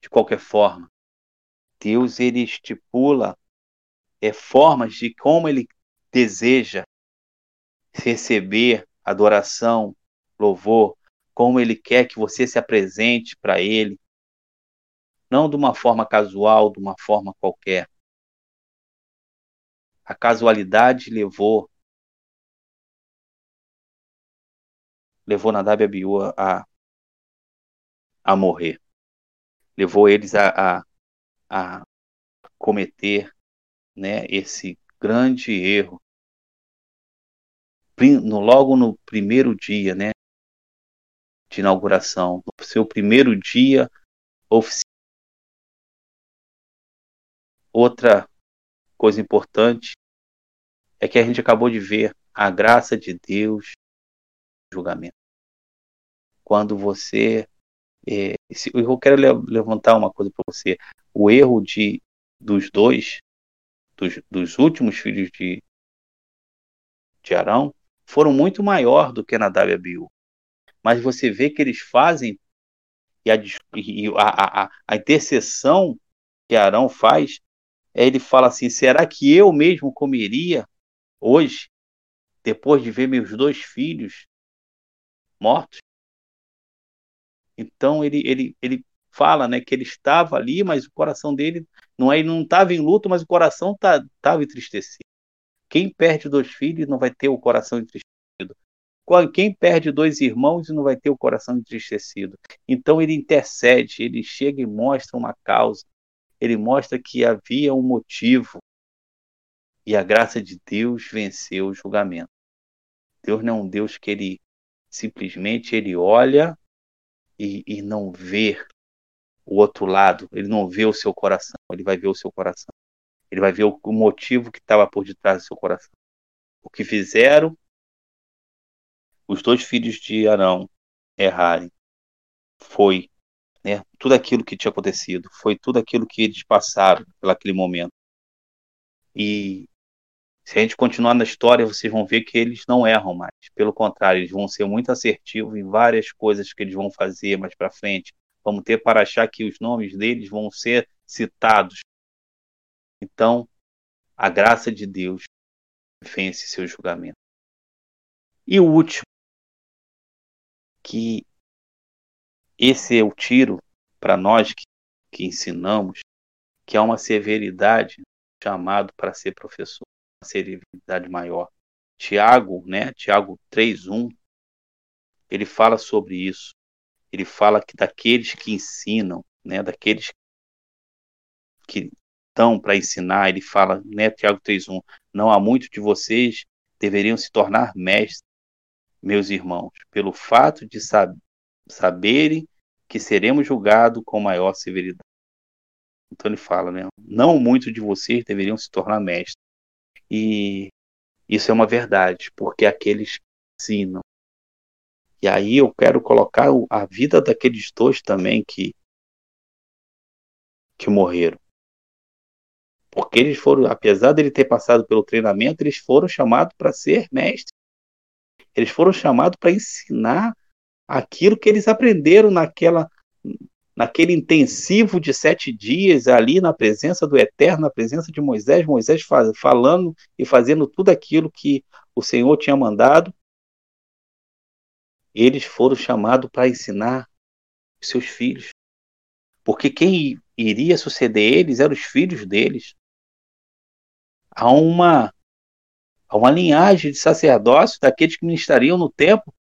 De qualquer forma, Deus ele estipula é, formas de como ele deseja receber adoração, louvor, como ele quer que você se apresente para ele, não de uma forma casual, de uma forma qualquer. A casualidade levou levou Nadab e Abiú a, a morrer. Levou eles a, a, a cometer né, esse grande erro no, logo no primeiro dia, né, de inauguração, no seu primeiro dia oficial. Outra coisa importante é que a gente acabou de ver a graça de Deus no julgamento. Quando você. É, eu quero levantar uma coisa para você. O erro de, dos dois, dos, dos últimos filhos de, de Arão, foram muito maior do que Nadab e Abiú. Mas você vê que eles fazem e a, e a, a, a intercessão que Arão faz, é ele fala assim: será que eu mesmo comeria hoje, depois de ver meus dois filhos mortos? Então ele, ele, ele fala né, que ele estava ali, mas o coração dele não é, ele não estava em luto, mas o coração estava tá, entristecido. Quem perde dois filhos não vai ter o coração entristecido. Quem perde dois irmãos não vai ter o coração entristecido. Então ele intercede, ele chega e mostra uma causa, ele mostra que havia um motivo. E a graça de Deus venceu o julgamento. Deus não é um Deus que ele simplesmente ele olha e, e não vê o outro lado, ele não vê o seu coração, ele vai ver o seu coração. Ele vai ver o, o motivo que estava por detrás do seu coração. O que fizeram os dois filhos de Arão errarem foi né, tudo aquilo que tinha acontecido, foi tudo aquilo que eles passaram naquele momento. E se a gente continuar na história, vocês vão ver que eles não erram mais. Pelo contrário, eles vão ser muito assertivos em várias coisas que eles vão fazer mais para frente. Vamos ter para achar que os nomes deles vão ser citados. Então, a graça de Deus vence seu julgamento. E o último, que esse é o tiro para nós que, que ensinamos, que é uma severidade chamado para ser professor, uma severidade maior. Tiago, né, Tiago 3:1, ele fala sobre isso. Ele fala que daqueles que ensinam, né, daqueles que estão para ensinar, ele fala, né, Tiago 3:1, não há muito de vocês deveriam se tornar mestres meus irmãos, pelo fato de sab saberem que seremos julgados com maior severidade. Então ele fala, né? Não muitos de vocês deveriam se tornar mestres. E isso é uma verdade, porque aqueles ensinam. E aí eu quero colocar a vida daqueles dois também que que morreram. Porque eles foram, apesar de ele ter passado pelo treinamento, eles foram chamados para ser mestres. Eles foram chamados para ensinar aquilo que eles aprenderam naquela, naquele intensivo de sete dias ali na presença do Eterno, na presença de Moisés, Moisés falando e fazendo tudo aquilo que o Senhor tinha mandado. Eles foram chamados para ensinar os seus filhos. Porque quem iria suceder eles eram os filhos deles. Há uma a uma linhagem de sacerdócio daqueles que ministrariam no templo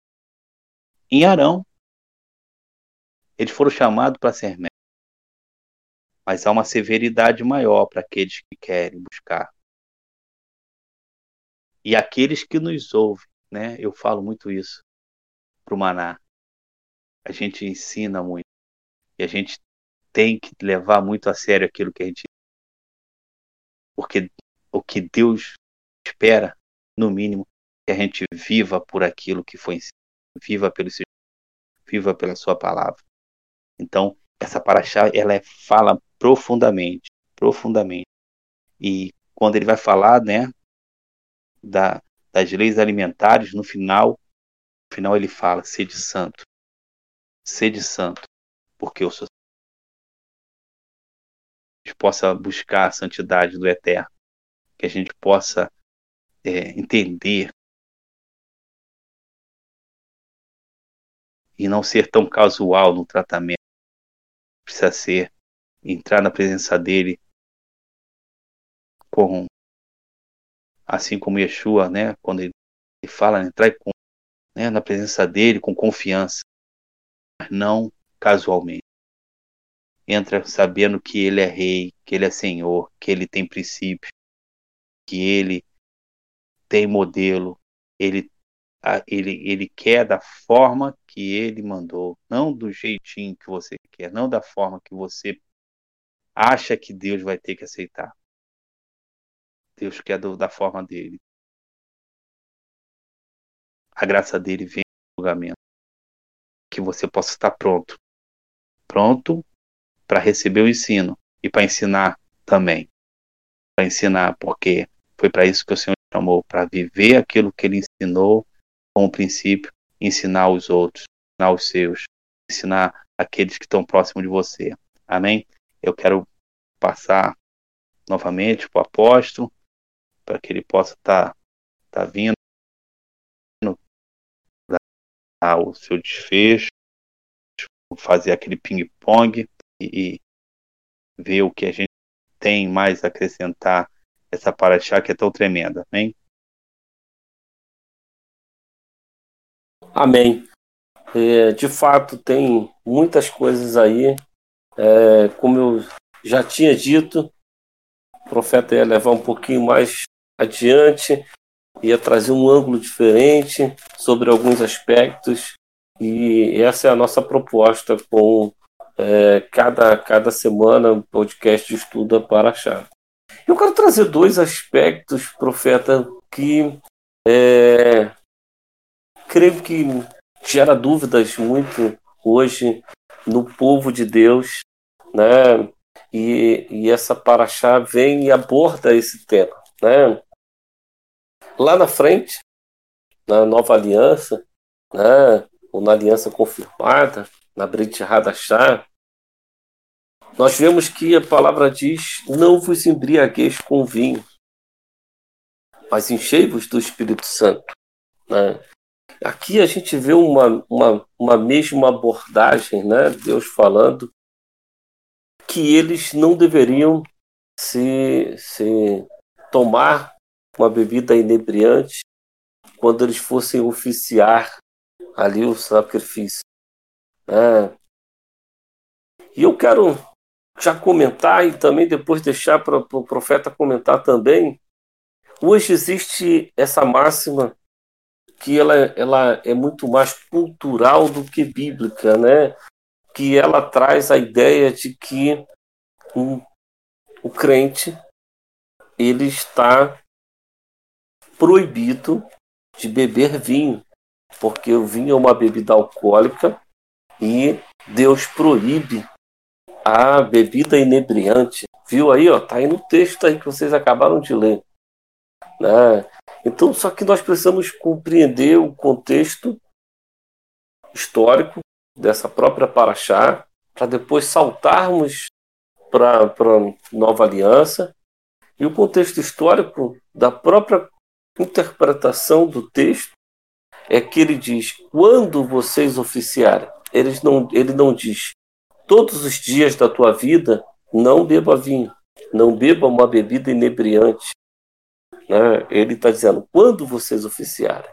em Arão. Eles foram chamados para ser mestres. Mas há uma severidade maior para aqueles que querem buscar. E aqueles que nos ouvem, né? Eu falo muito isso para o Maná. A gente ensina muito. E a gente tem que levar muito a sério aquilo que a gente. Porque o que Deus espera, no mínimo, que a gente viva por aquilo que foi ensinado, viva pelo viva pela sua palavra. Então, essa paraxá, ela é, fala profundamente, profundamente. E quando ele vai falar, né, da, das leis alimentares, no final, no final ele fala, sede santo, sede santo, porque eu sou a gente possa buscar a santidade do Eterno, que a gente possa é, entender e não ser tão casual no tratamento. Precisa ser entrar na presença dele com assim como Yeshua, né, quando ele fala, entrar com, né, na presença dele com confiança, mas não casualmente. Entra sabendo que ele é rei, que ele é senhor, que ele tem princípio, que ele tem modelo, ele, ele, ele quer da forma que ele mandou, não do jeitinho que você quer, não da forma que você acha que Deus vai ter que aceitar. Deus quer do, da forma dele. A graça dele vem no julgamento. Que você possa estar pronto. Pronto para receber o ensino e para ensinar também. Para ensinar, porque foi para isso que o Senhor chamou para viver aquilo que ele ensinou como princípio, ensinar os outros, ensinar os seus, ensinar aqueles que estão próximos de você. Amém? Eu quero passar novamente para o apóstolo, para que ele possa estar tá, tá vindo dar o seu desfecho, fazer aquele ping-pong e, e ver o que a gente tem mais a acrescentar essa paraxá que é tão tremenda. Amém? Amém. É, de fato, tem muitas coisas aí. É, como eu já tinha dito, o profeta ia levar um pouquinho mais adiante, ia trazer um ângulo diferente sobre alguns aspectos. E essa é a nossa proposta com é, cada, cada semana um podcast de estudo para achar. Eu quero trazer dois aspectos, profeta, que é, creio que gera dúvidas muito hoje no povo de Deus, né? E, e essa paraxá vem e aborda esse tema, né? Lá na frente, na nova aliança, né? Ou na aliança confirmada, na Brit Hadashah, nós vemos que a palavra diz: Não vos embriagueis com vinho, mas enchei-vos do Espírito Santo. Né? Aqui a gente vê uma, uma, uma mesma abordagem, né? Deus falando que eles não deveriam se, se tomar uma bebida inebriante quando eles fossem oficiar ali o sacrifício. Né? E eu quero já comentar e também depois deixar para o profeta comentar também. Hoje existe essa máxima que ela, ela é muito mais cultural do que bíblica, né? Que ela traz a ideia de que um, o crente ele está proibido de beber vinho, porque o vinho é uma bebida alcoólica e Deus proíbe a bebida inebriante. Viu aí, ó, tá aí no texto aí que vocês acabaram de ler. Né? Então, só que nós precisamos compreender o contexto histórico dessa própria Paraxá, para depois saltarmos para a nova aliança, e o contexto histórico da própria interpretação do texto é que ele diz: quando vocês oficiarem, eles não, ele não diz todos os dias da tua vida, não beba vinho, não beba uma bebida inebriante, né? Ele está dizendo, quando vocês oficiarem.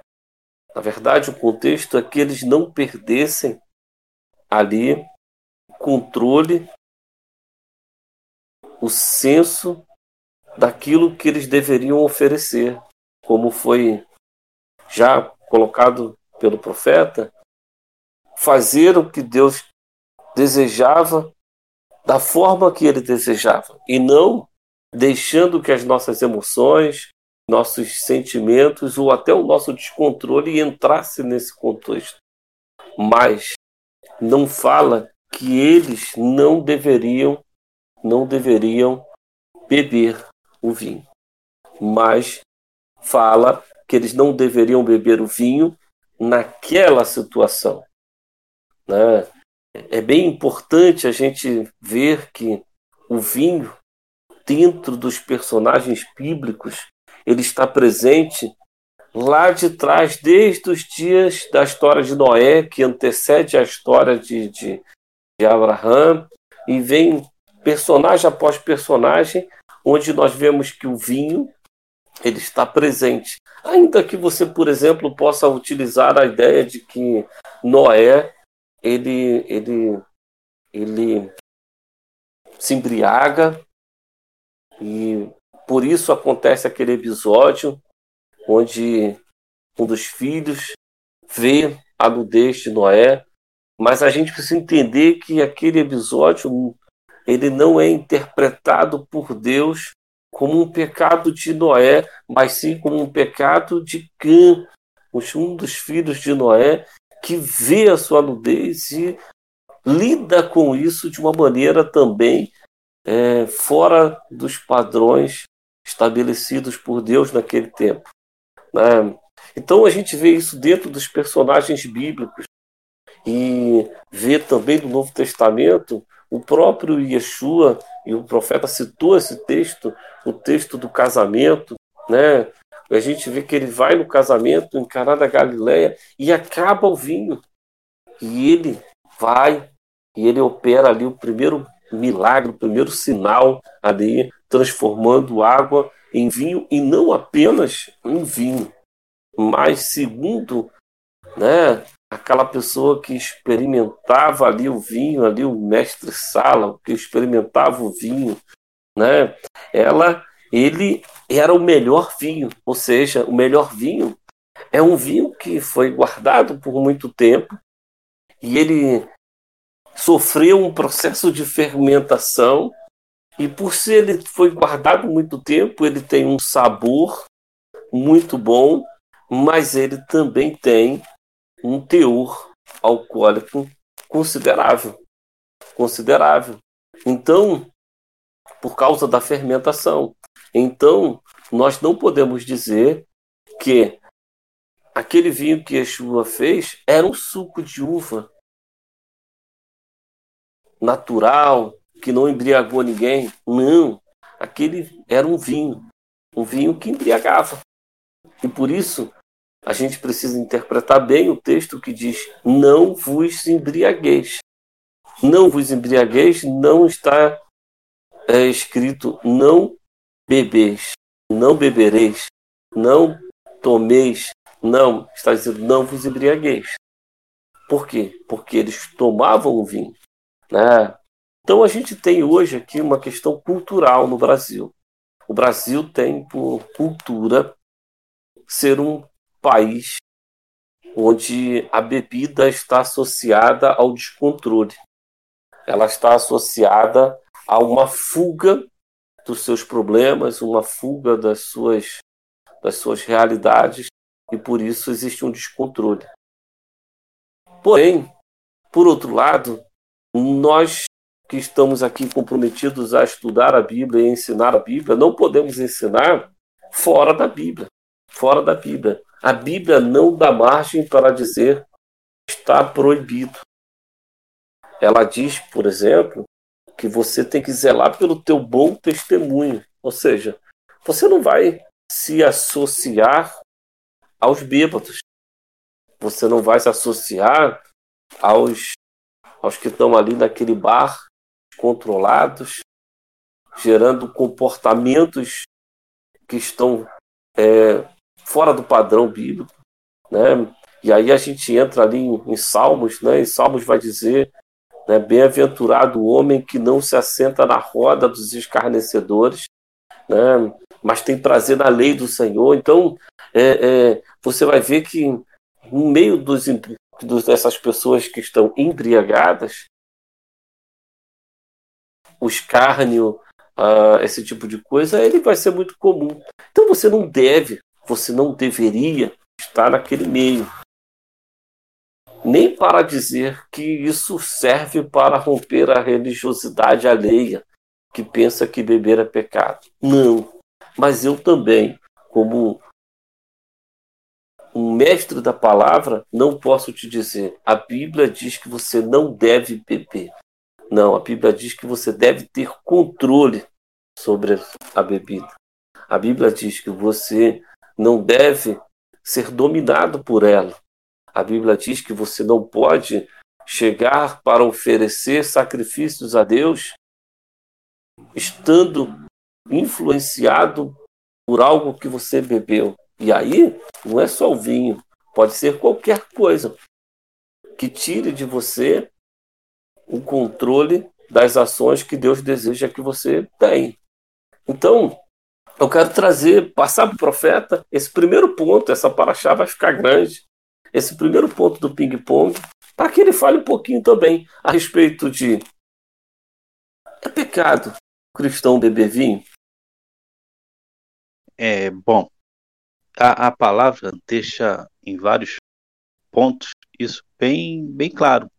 Na verdade, o contexto é que eles não perdessem ali o controle, o senso daquilo que eles deveriam oferecer, como foi já colocado pelo profeta, fazer o que Deus desejava da forma que ele desejava e não deixando que as nossas emoções, nossos sentimentos ou até o nosso descontrole entrasse nesse contexto. Mas não fala que eles não deveriam não deveriam beber o vinho. Mas fala que eles não deveriam beber o vinho naquela situação. Né? É bem importante a gente ver que o vinho, dentro dos personagens bíblicos, ele está presente lá de trás, desde os dias da história de Noé, que antecede a história de, de, de e vem personagem após personagem, onde nós vemos que o vinho ele está presente. Ainda que você, por exemplo, possa utilizar a ideia de que Noé ele, ele, ele se embriaga e por isso acontece aquele episódio onde um dos filhos vê a nudez de Noé, mas a gente precisa entender que aquele episódio ele não é interpretado por Deus como um pecado de Noé, mas sim como um pecado de Cã, um dos filhos de Noé, que vê a sua nudez e lida com isso de uma maneira também é, fora dos padrões estabelecidos por Deus naquele tempo. Né? Então a gente vê isso dentro dos personagens bíblicos e vê também no Novo Testamento o próprio Yeshua e o profeta citou esse texto, o texto do casamento, né? A gente vê que ele vai no casamento em Caná da Galileia e acaba o vinho. E ele vai e ele opera ali o primeiro milagre, o primeiro sinal ali, transformando água em vinho e não apenas em vinho, mas segundo né? Aquela pessoa que experimentava ali o vinho, ali o mestre Sala, que experimentava o vinho, né? Ela, ele era o melhor vinho, ou seja, o melhor vinho é um vinho que foi guardado por muito tempo e ele sofreu um processo de fermentação e por ser ele foi guardado muito tempo, ele tem um sabor muito bom, mas ele também tem um teor alcoólico considerável, considerável. Então, por causa da fermentação. Então, nós não podemos dizer que aquele vinho que Yeshua fez era um suco de uva natural, que não embriagou ninguém. Não, aquele era um vinho, um vinho que embriagava. E por isso a gente precisa interpretar bem o texto que diz: não vos embriagueis. Não vos embriagueis não está é, escrito não bebeis, não bebereis, não tomeis, não, está dizendo não vos embriagueis. Por quê? Porque eles tomavam o vinho. Né? Então a gente tem hoje aqui uma questão cultural no Brasil. O Brasil tem por cultura ser um país onde a bebida está associada ao descontrole. Ela está associada a uma fuga dos seus problemas, uma fuga das suas das suas realidades e por isso existe um descontrole. Porém, por outro lado, nós que estamos aqui comprometidos a estudar a Bíblia e ensinar a Bíblia, não podemos ensinar fora da Bíblia. Fora da Bíblia. A Bíblia não dá margem para dizer está proibido. Ela diz, por exemplo, que você tem que zelar pelo teu bom testemunho. Ou seja, você não vai se associar aos bêbados. Você não vai se associar aos aos que estão ali naquele bar, controlados, gerando comportamentos que estão é, fora do padrão bíblico, né? E aí a gente entra ali em, em Salmos, né? E Salmos vai dizer, né? Bem-aventurado o homem que não se assenta na roda dos escarnecedores, né? Mas tem prazer na lei do Senhor. Então, é, é, você vai ver que no meio dos, dessas pessoas que estão embriagadas, o escárnio, uh, esse tipo de coisa, ele vai ser muito comum. Então você não deve, você não deveria estar naquele meio. Nem para dizer que isso serve para romper a religiosidade alheia, que pensa que beber é pecado. Não. Mas eu também, como um mestre da palavra, não posso te dizer. A Bíblia diz que você não deve beber. Não, a Bíblia diz que você deve ter controle sobre a bebida. A Bíblia diz que você não deve ser dominado por ela. A Bíblia diz que você não pode chegar para oferecer sacrifícios a Deus estando influenciado por algo que você bebeu. E aí, não é só o vinho, pode ser qualquer coisa que tire de você o controle das ações que Deus deseja que você tenha. Então, eu quero trazer, passar para o profeta esse primeiro ponto, essa paraxá vai ficar grande, esse primeiro ponto do ping-pong, para que ele fale um pouquinho também a respeito de é pecado cristão beber vinho? É, bom, a, a palavra deixa em vários pontos isso bem, bem claro.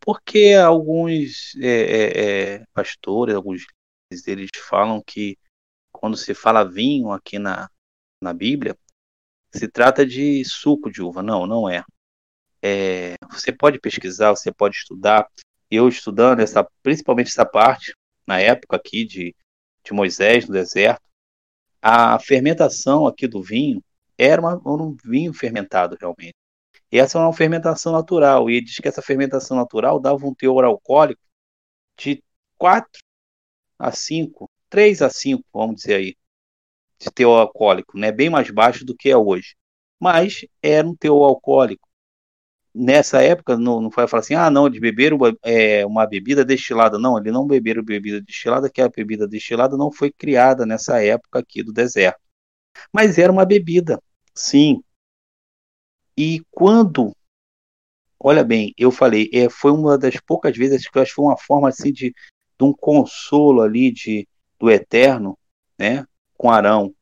Porque alguns é, é, é pastores, alguns eles falam que quando se fala vinho aqui na, na Bíblia, se trata de suco de uva. Não, não é. é. Você pode pesquisar, você pode estudar. Eu estudando essa, principalmente essa parte, na época aqui de, de Moisés no deserto, a fermentação aqui do vinho era uma, um vinho fermentado realmente. E essa é uma fermentação natural. E ele diz que essa fermentação natural dava um teor alcoólico de 4 a 5, 3 a 5, vamos dizer aí, de teor alcoólico, né? bem mais baixo do que é hoje. Mas era um teor alcoólico. Nessa época não, não foi falar assim, ah, não, eles beberam é, uma bebida destilada. Não, eles não beberam bebida destilada, que a bebida destilada não foi criada nessa época aqui do deserto. Mas era uma bebida, sim. E quando, olha bem, eu falei, é, foi uma das poucas vezes que eu acho que foi uma forma assim de, de um consolo ali de, do Eterno, né, com Arão.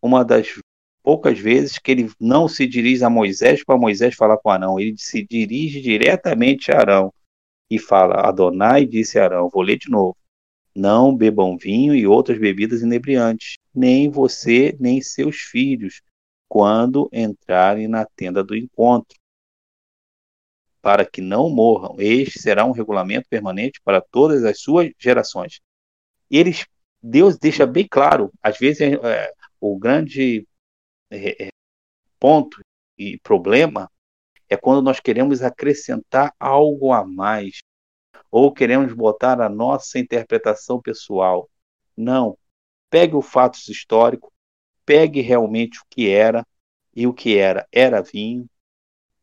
Uma das poucas vezes que ele não se dirige a Moisés para Moisés falar com Arão, ele se dirige diretamente a Arão e fala: Adonai disse a Arão, vou ler de novo: Não bebam vinho e outras bebidas inebriantes, nem você nem seus filhos, quando entrarem na tenda do encontro, para que não morram. Este será um regulamento permanente para todas as suas gerações. Eles, Deus deixa bem claro, às vezes é, o grande é, é, ponto e problema é quando nós queremos acrescentar algo a mais ou queremos botar a nossa interpretação pessoal. Não. Pegue o fato histórico, pegue realmente o que era, e o que era era vinho,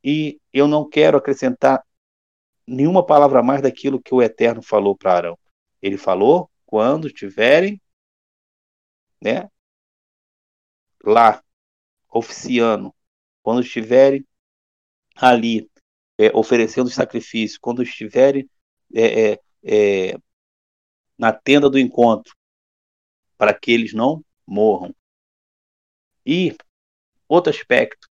e eu não quero acrescentar nenhuma palavra mais daquilo que o Eterno falou para Arão. Ele falou quando tiverem né, lá oficiando, quando estiverem ali é, oferecendo sacrifício, quando estiverem é, é, é, na tenda do encontro, para que eles não morram. E outro aspecto,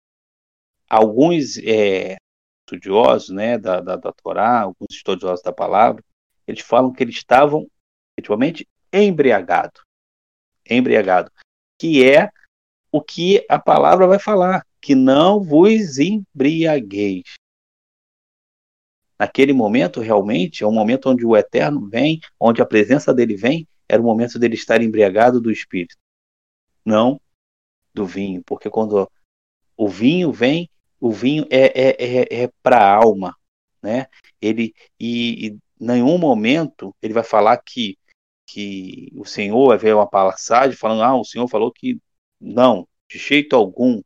alguns é, estudiosos né, da, da, da Torá, alguns estudiosos da palavra, eles falam que eles estavam efetivamente embriagados. Embriagado. Que é o que a palavra vai falar, que não vos embriagueis. Naquele momento, realmente, é um momento onde o Eterno vem, onde a presença dele vem, era o momento dele estar embriagado do Espírito, não do vinho, porque quando o vinho vem, o vinho é, é, é, é para a alma, né? Ele e, e nenhum momento ele vai falar que que o Senhor vai ver uma passagem falando, ah, o Senhor falou que não, de jeito algum.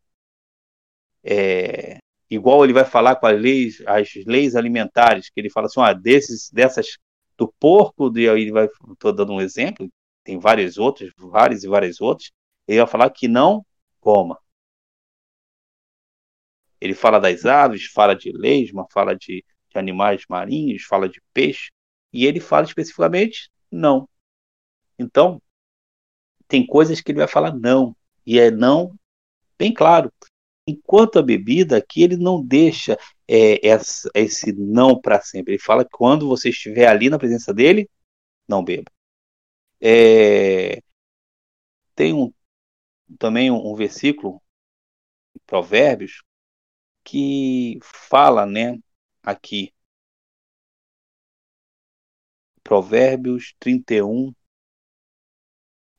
É, igual ele vai falar com as leis, as leis alimentares, que ele fala assim, ah, desses, dessas, do porco, de, ele vai, estou dando um exemplo, tem vários outros, vários e vários outros, ele vai falar que não coma. Ele fala das aves, fala de lesma, fala de, de animais marinhos, fala de peixe, e ele fala especificamente não. Então, tem coisas que ele vai falar não, e é não bem claro. Enquanto a bebida aqui, ele não deixa é, essa, esse não para sempre. Ele fala que quando você estiver ali na presença dele, não beba. É, tem um, também um, um versículo, Provérbios, que fala, né, aqui, Provérbios 31,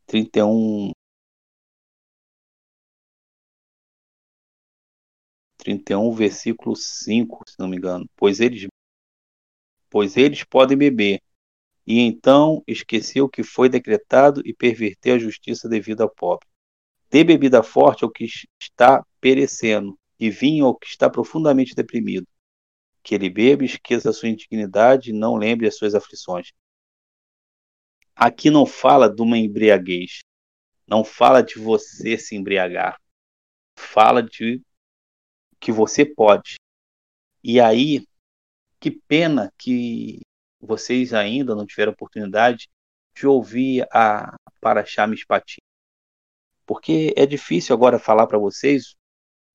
31, 31, versículo 5, se não me engano. Pois eles, pois eles podem beber, e então esquecer o que foi decretado e perverter a justiça devida ao pobre. Dê bebida forte ao que está perecendo, e vinho ao que está profundamente deprimido. Que ele beba, esqueça a sua indignidade e não lembre as suas aflições. Aqui não fala de uma embriaguez. Não fala de você se embriagar. Fala de que você pode. E aí, que pena que vocês ainda não tiveram oportunidade de ouvir a Paraxá Mishpatim. Porque é difícil agora falar para vocês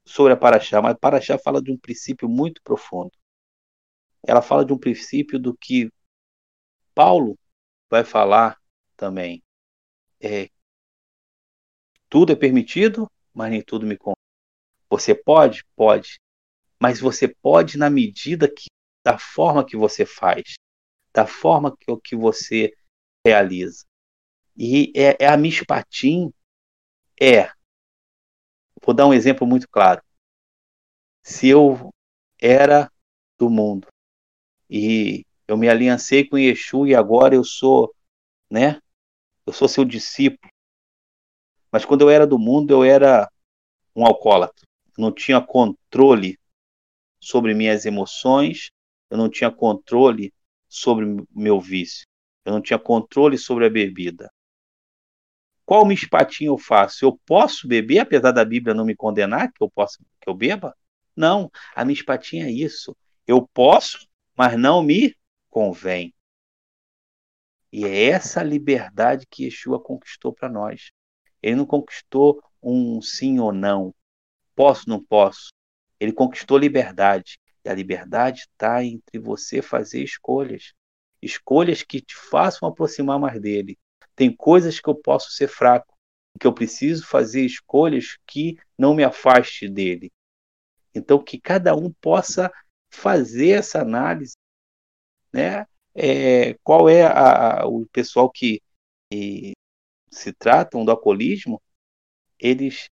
sobre a Paraxá, mas a Paraxá fala de um princípio muito profundo. Ela fala de um princípio do que Paulo vai falar também. É, tudo é permitido, mas nem tudo me convém. Você pode? Pode. Mas você pode na medida que, da forma que você faz, da forma que, que você realiza. E é, é a Mishpatim é. Vou dar um exemplo muito claro. Se eu era do mundo e eu me aliancei com Yeshua e agora eu sou, né? Eu sou seu discípulo. Mas quando eu era do mundo, eu era um alcoólatra não tinha controle sobre minhas emoções, eu não tinha controle sobre meu vício, eu não tinha controle sobre a bebida. Qual mispatinho eu faço? Eu posso beber, apesar da Bíblia não me condenar que eu possa que eu beba? Não, a mispatinha é isso. Eu posso, mas não me convém. E é essa liberdade que Yeshua conquistou para nós. Ele não conquistou um sim ou não, posso, não posso. Ele conquistou liberdade. E a liberdade está entre você fazer escolhas. Escolhas que te façam aproximar mais dele. Tem coisas que eu posso ser fraco, que eu preciso fazer escolhas que não me afaste dele. Então, que cada um possa fazer essa análise, né? É, qual é a, a, o pessoal que e, se tratam do alcoolismo? Eles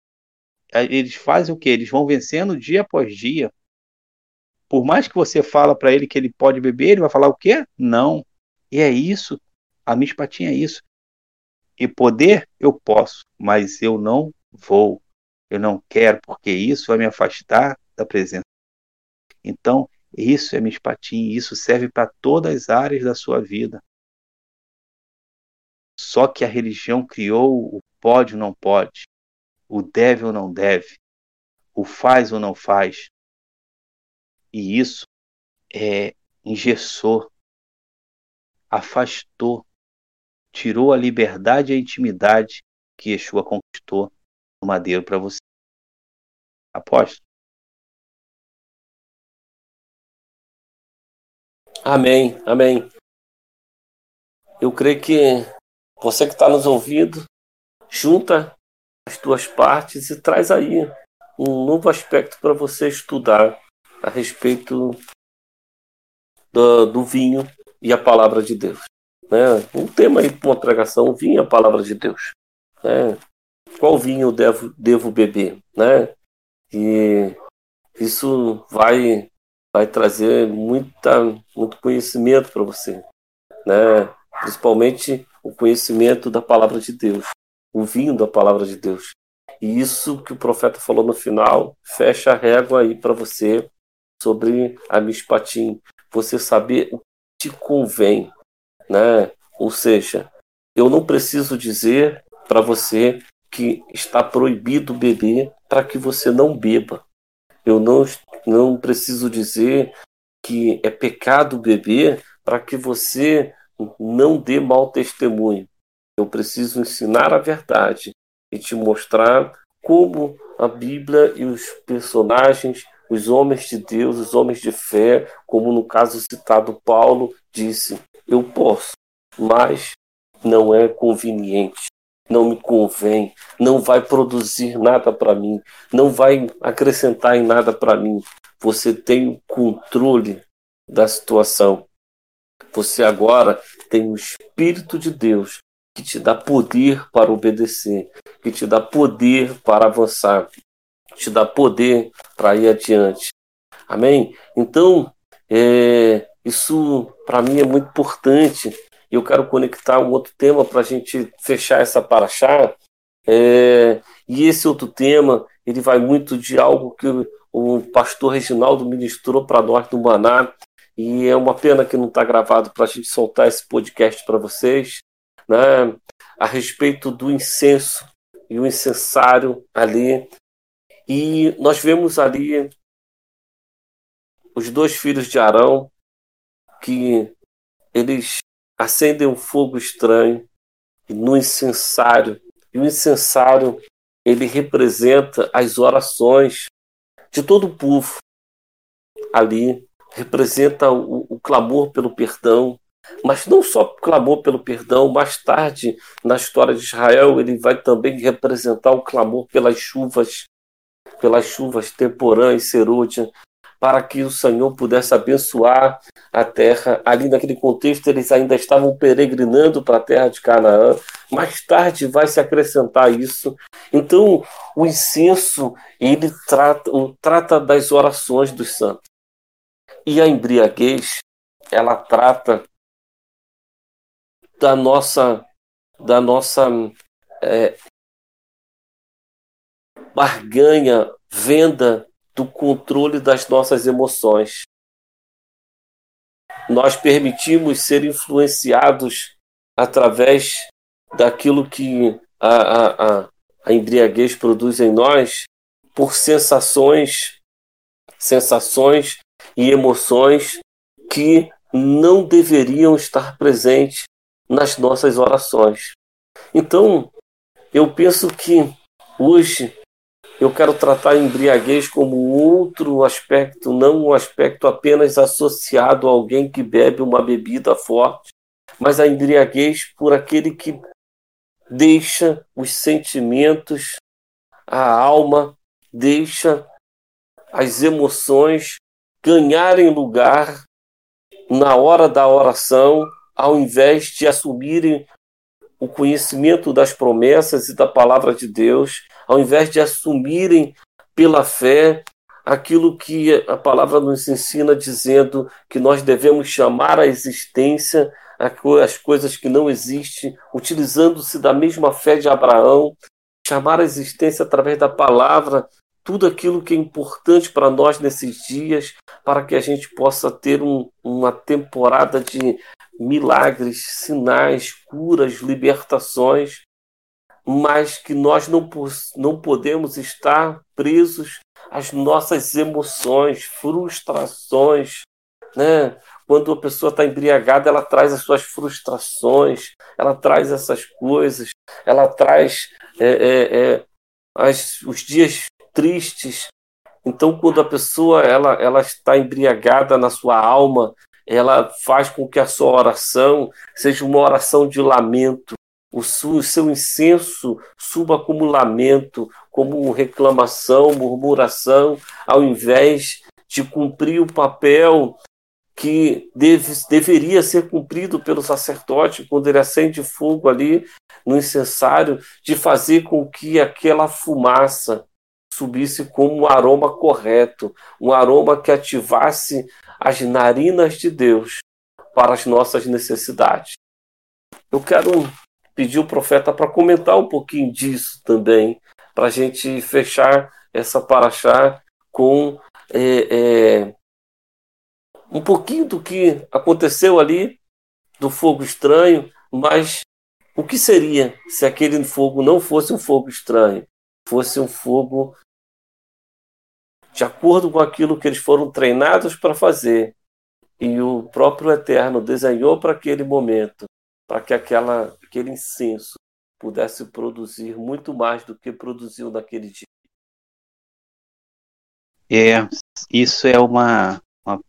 eles fazem o que? Eles vão vencendo dia após dia. Por mais que você fala para ele que ele pode beber, ele vai falar o quê? Não. E é isso. A mispatinha é isso. E poder eu posso, mas eu não vou. Eu não quero, porque isso vai me afastar da presença. Então, isso é mispatinha, isso serve para todas as áreas da sua vida. Só que a religião criou o pode ou não pode o deve ou não deve, o faz ou não faz. E isso é, engessou, afastou, tirou a liberdade e a intimidade que Yeshua conquistou no madeiro para você. Aposto. Amém, amém. Eu creio que você que está nos ouvindo, junta as tuas partes e traz aí um novo aspecto para você estudar a respeito do, do, vinho e a palavra de Deus. Né? Um tema aí para uma pregação, o vinho e a palavra de Deus. Né? Qual vinho eu devo, devo beber? Né? E isso vai, vai trazer muita, muito conhecimento para você. Né? Principalmente o conhecimento da palavra de Deus o vinho da palavra de Deus. E isso que o profeta falou no final, fecha a régua aí para você sobre a mishpatim. Você saber o que te convém, né? Ou seja, eu não preciso dizer para você que está proibido beber para que você não beba. Eu não, não preciso dizer que é pecado beber para que você não dê mau testemunho. Eu preciso ensinar a verdade e te mostrar como a Bíblia e os personagens, os homens de Deus, os homens de fé, como no caso citado Paulo, disse: Eu posso, mas não é conveniente, não me convém, não vai produzir nada para mim, não vai acrescentar em nada para mim. Você tem o controle da situação. Você agora tem o Espírito de Deus que te dá poder para obedecer, que te dá poder para avançar, te dá poder para ir adiante. Amém? Então, é, isso para mim é muito importante. Eu quero conectar um outro tema para a gente fechar essa paraxá. É, e esse outro tema, ele vai muito de algo que o pastor Reginaldo ministrou para nós do Maná. E é uma pena que não está gravado para a gente soltar esse podcast para vocês né, a respeito do incenso e o incensário ali. E nós vemos ali os dois filhos de Arão que eles acendem um fogo estranho no incensário. E o incensário ele representa as orações de todo o povo ali, representa o, o clamor pelo perdão, mas não só clamou pelo perdão, mais tarde, na história de Israel, ele vai também representar o clamor pelas chuvas, pelas chuvas temporãs, serúdia, para que o Senhor pudesse abençoar a terra. Ali naquele contexto, eles ainda estavam peregrinando para a terra de Canaã. Mais tarde vai se acrescentar isso. Então, o incenso, ele trata, trata das orações dos santos. E a embriaguez, ela trata da nossa da nossa é, barganha, venda do controle das nossas emoções. Nós permitimos ser influenciados através daquilo que a, a, a, a embriaguez produz em nós por sensações, sensações e emoções que não deveriam estar presentes nas nossas orações. Então, eu penso que hoje eu quero tratar a embriaguez como outro aspecto, não um aspecto apenas associado a alguém que bebe uma bebida forte, mas a embriaguez por aquele que deixa os sentimentos, a alma, deixa as emoções ganharem lugar na hora da oração, ao invés de assumirem o conhecimento das promessas e da palavra de Deus, ao invés de assumirem pela fé aquilo que a palavra nos ensina, dizendo que nós devemos chamar à existência as coisas que não existem, utilizando-se da mesma fé de Abraão, chamar à existência através da palavra tudo aquilo que é importante para nós nesses dias, para que a gente possa ter um, uma temporada de milagres, sinais, curas, libertações, mas que nós não, não podemos estar presos às nossas emoções, frustrações, né? Quando a pessoa está embriagada, ela traz as suas frustrações, ela traz essas coisas, ela traz é, é, é, as, os dias tristes. Então, quando a pessoa ela, ela está embriagada na sua alma, ela faz com que a sua oração seja uma oração de lamento. O seu incenso suba como lamento, como reclamação, murmuração, ao invés de cumprir o papel que deve, deveria ser cumprido pelo sacerdote quando ele acende fogo ali no incensário, de fazer com que aquela fumaça subisse como um aroma correto, um aroma que ativasse as narinas de Deus para as nossas necessidades. Eu quero pedir o profeta para comentar um pouquinho disso também, para a gente fechar essa paraxá com é, é, um pouquinho do que aconteceu ali, do fogo estranho, mas o que seria se aquele fogo não fosse um fogo estranho, fosse um fogo de acordo com aquilo que eles foram treinados para fazer. E o próprio Eterno desenhou para aquele momento, para que aquela, aquele incenso pudesse produzir muito mais do que produziu naquele dia. É, isso é uma, uma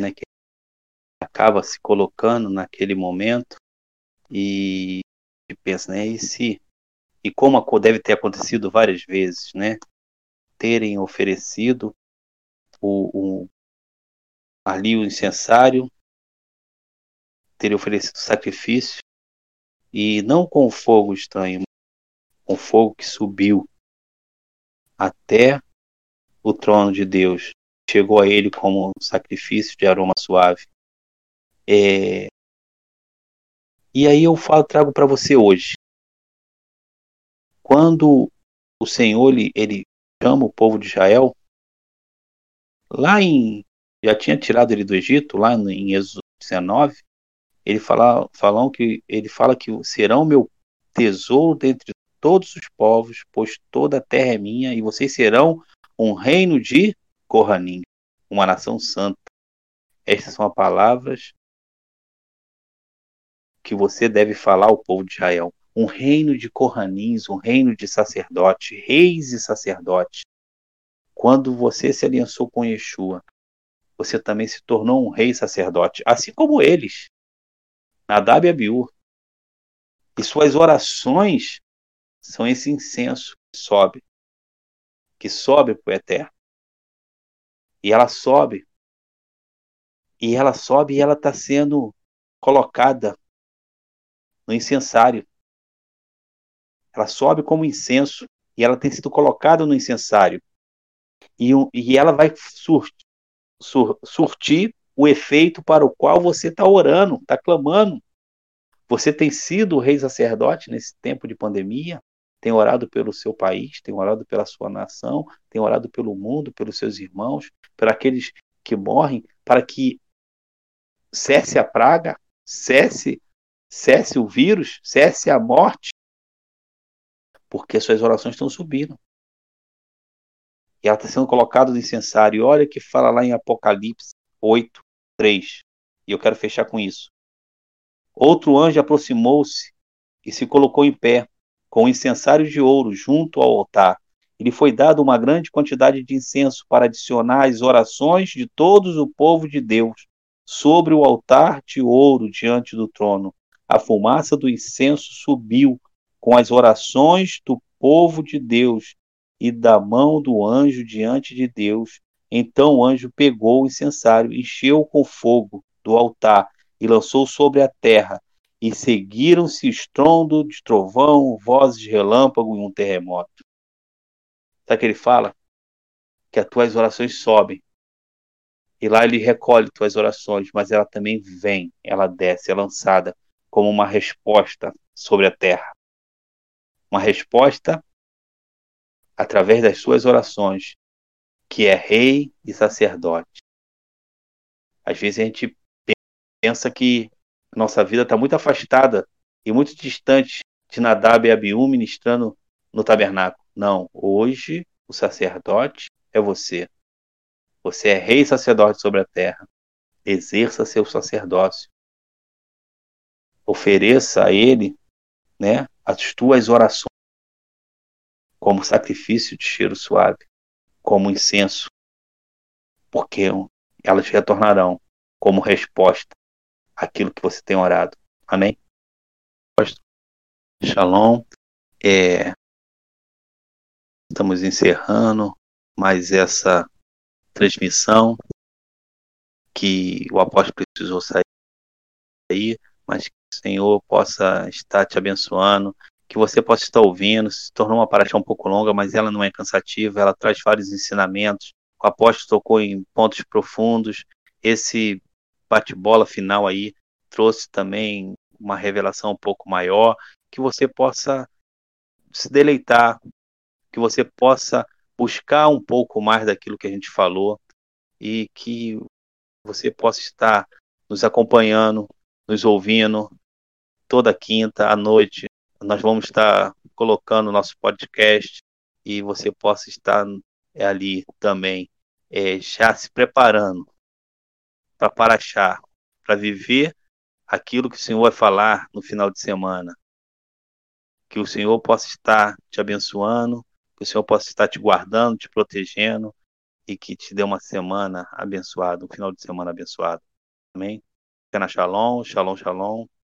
né, que acaba se colocando naquele momento e, e pensa, né, e se e como deve ter acontecido várias vezes, né, terem oferecido o, o, ali o incensário, terem oferecido sacrifício, e não com fogo estranho, com fogo que subiu até o trono de Deus, chegou a ele como sacrifício de aroma suave. É... E aí eu falo, trago para você hoje. Quando o Senhor ele, ele chama o povo de Israel, lá em. Já tinha tirado ele do Egito, lá em Êxodo 19, ele fala, falam que, ele fala que serão meu tesouro dentre todos os povos, pois toda a terra é minha, e vocês serão um reino de Kohanim, uma nação santa. Estas são as palavras que você deve falar ao povo de Israel um reino de corranins, um reino de sacerdote, reis e sacerdotes. Quando você se aliançou com Yeshua, você também se tornou um rei sacerdote, assim como eles, Nadab e Abiú. E suas orações são esse incenso que sobe, que sobe para o eterno. E ela sobe, e ela sobe e ela está sendo colocada no incensário. Ela sobe como incenso e ela tem sido colocada no incensário. E, e ela vai sur, sur, surtir o efeito para o qual você está orando, está clamando. Você tem sido o rei sacerdote nesse tempo de pandemia? tem orado pelo seu país, tem orado pela sua nação, tem orado pelo mundo, pelos seus irmãos, por aqueles que morrem, para que cesse a praga, cesse, cesse o vírus, cesse a morte, porque suas orações estão subindo. E ela está sendo colocada no incensário. E olha que fala lá em Apocalipse 8, 3. E eu quero fechar com isso. Outro anjo aproximou-se e se colocou em pé, com o incensário de ouro junto ao altar. Ele foi dado uma grande quantidade de incenso para adicionar às orações de todos o povo de Deus sobre o altar de ouro diante do trono. A fumaça do incenso subiu com as orações do povo de Deus e da mão do anjo diante de Deus. Então o anjo pegou o incensário, encheu com fogo do altar e lançou sobre a terra. E seguiram-se estrondo de trovão, vozes de relâmpago e um terremoto. Sabe o que ele fala? Que as tuas orações sobem. E lá ele recolhe tuas orações, mas ela também vem, ela desce, é lançada como uma resposta sobre a terra. Uma resposta através das suas orações, que é rei e sacerdote. Às vezes a gente pensa que nossa vida está muito afastada e muito distante de Nadab e Abiú ministrando no tabernáculo. Não, hoje o sacerdote é você. Você é rei e sacerdote sobre a terra. Exerça seu sacerdócio. Ofereça a ele né, as tuas orações como sacrifício de cheiro suave, como incenso, porque elas retornarão como resposta àquilo que você tem orado. Amém? Shalom. É, estamos encerrando mais essa transmissão que o apóstolo precisou sair, mas Senhor possa estar te abençoando, que você possa estar ouvindo. Se tornou uma paraxá um pouco longa, mas ela não é cansativa, ela traz vários ensinamentos. O apóstolo tocou em pontos profundos. Esse bate-bola final aí trouxe também uma revelação um pouco maior, que você possa se deleitar, que você possa buscar um pouco mais daquilo que a gente falou e que você possa estar nos acompanhando, nos ouvindo toda quinta à noite nós vamos estar colocando nosso podcast e você possa estar ali também é, já se preparando para Paraxá, para viver aquilo que o Senhor vai falar no final de semana. Que o Senhor possa estar te abençoando, que o Senhor possa estar te guardando, te protegendo e que te dê uma semana abençoada, um final de semana abençoado. Amém? Fica na Shalom, Shalom, Shalom.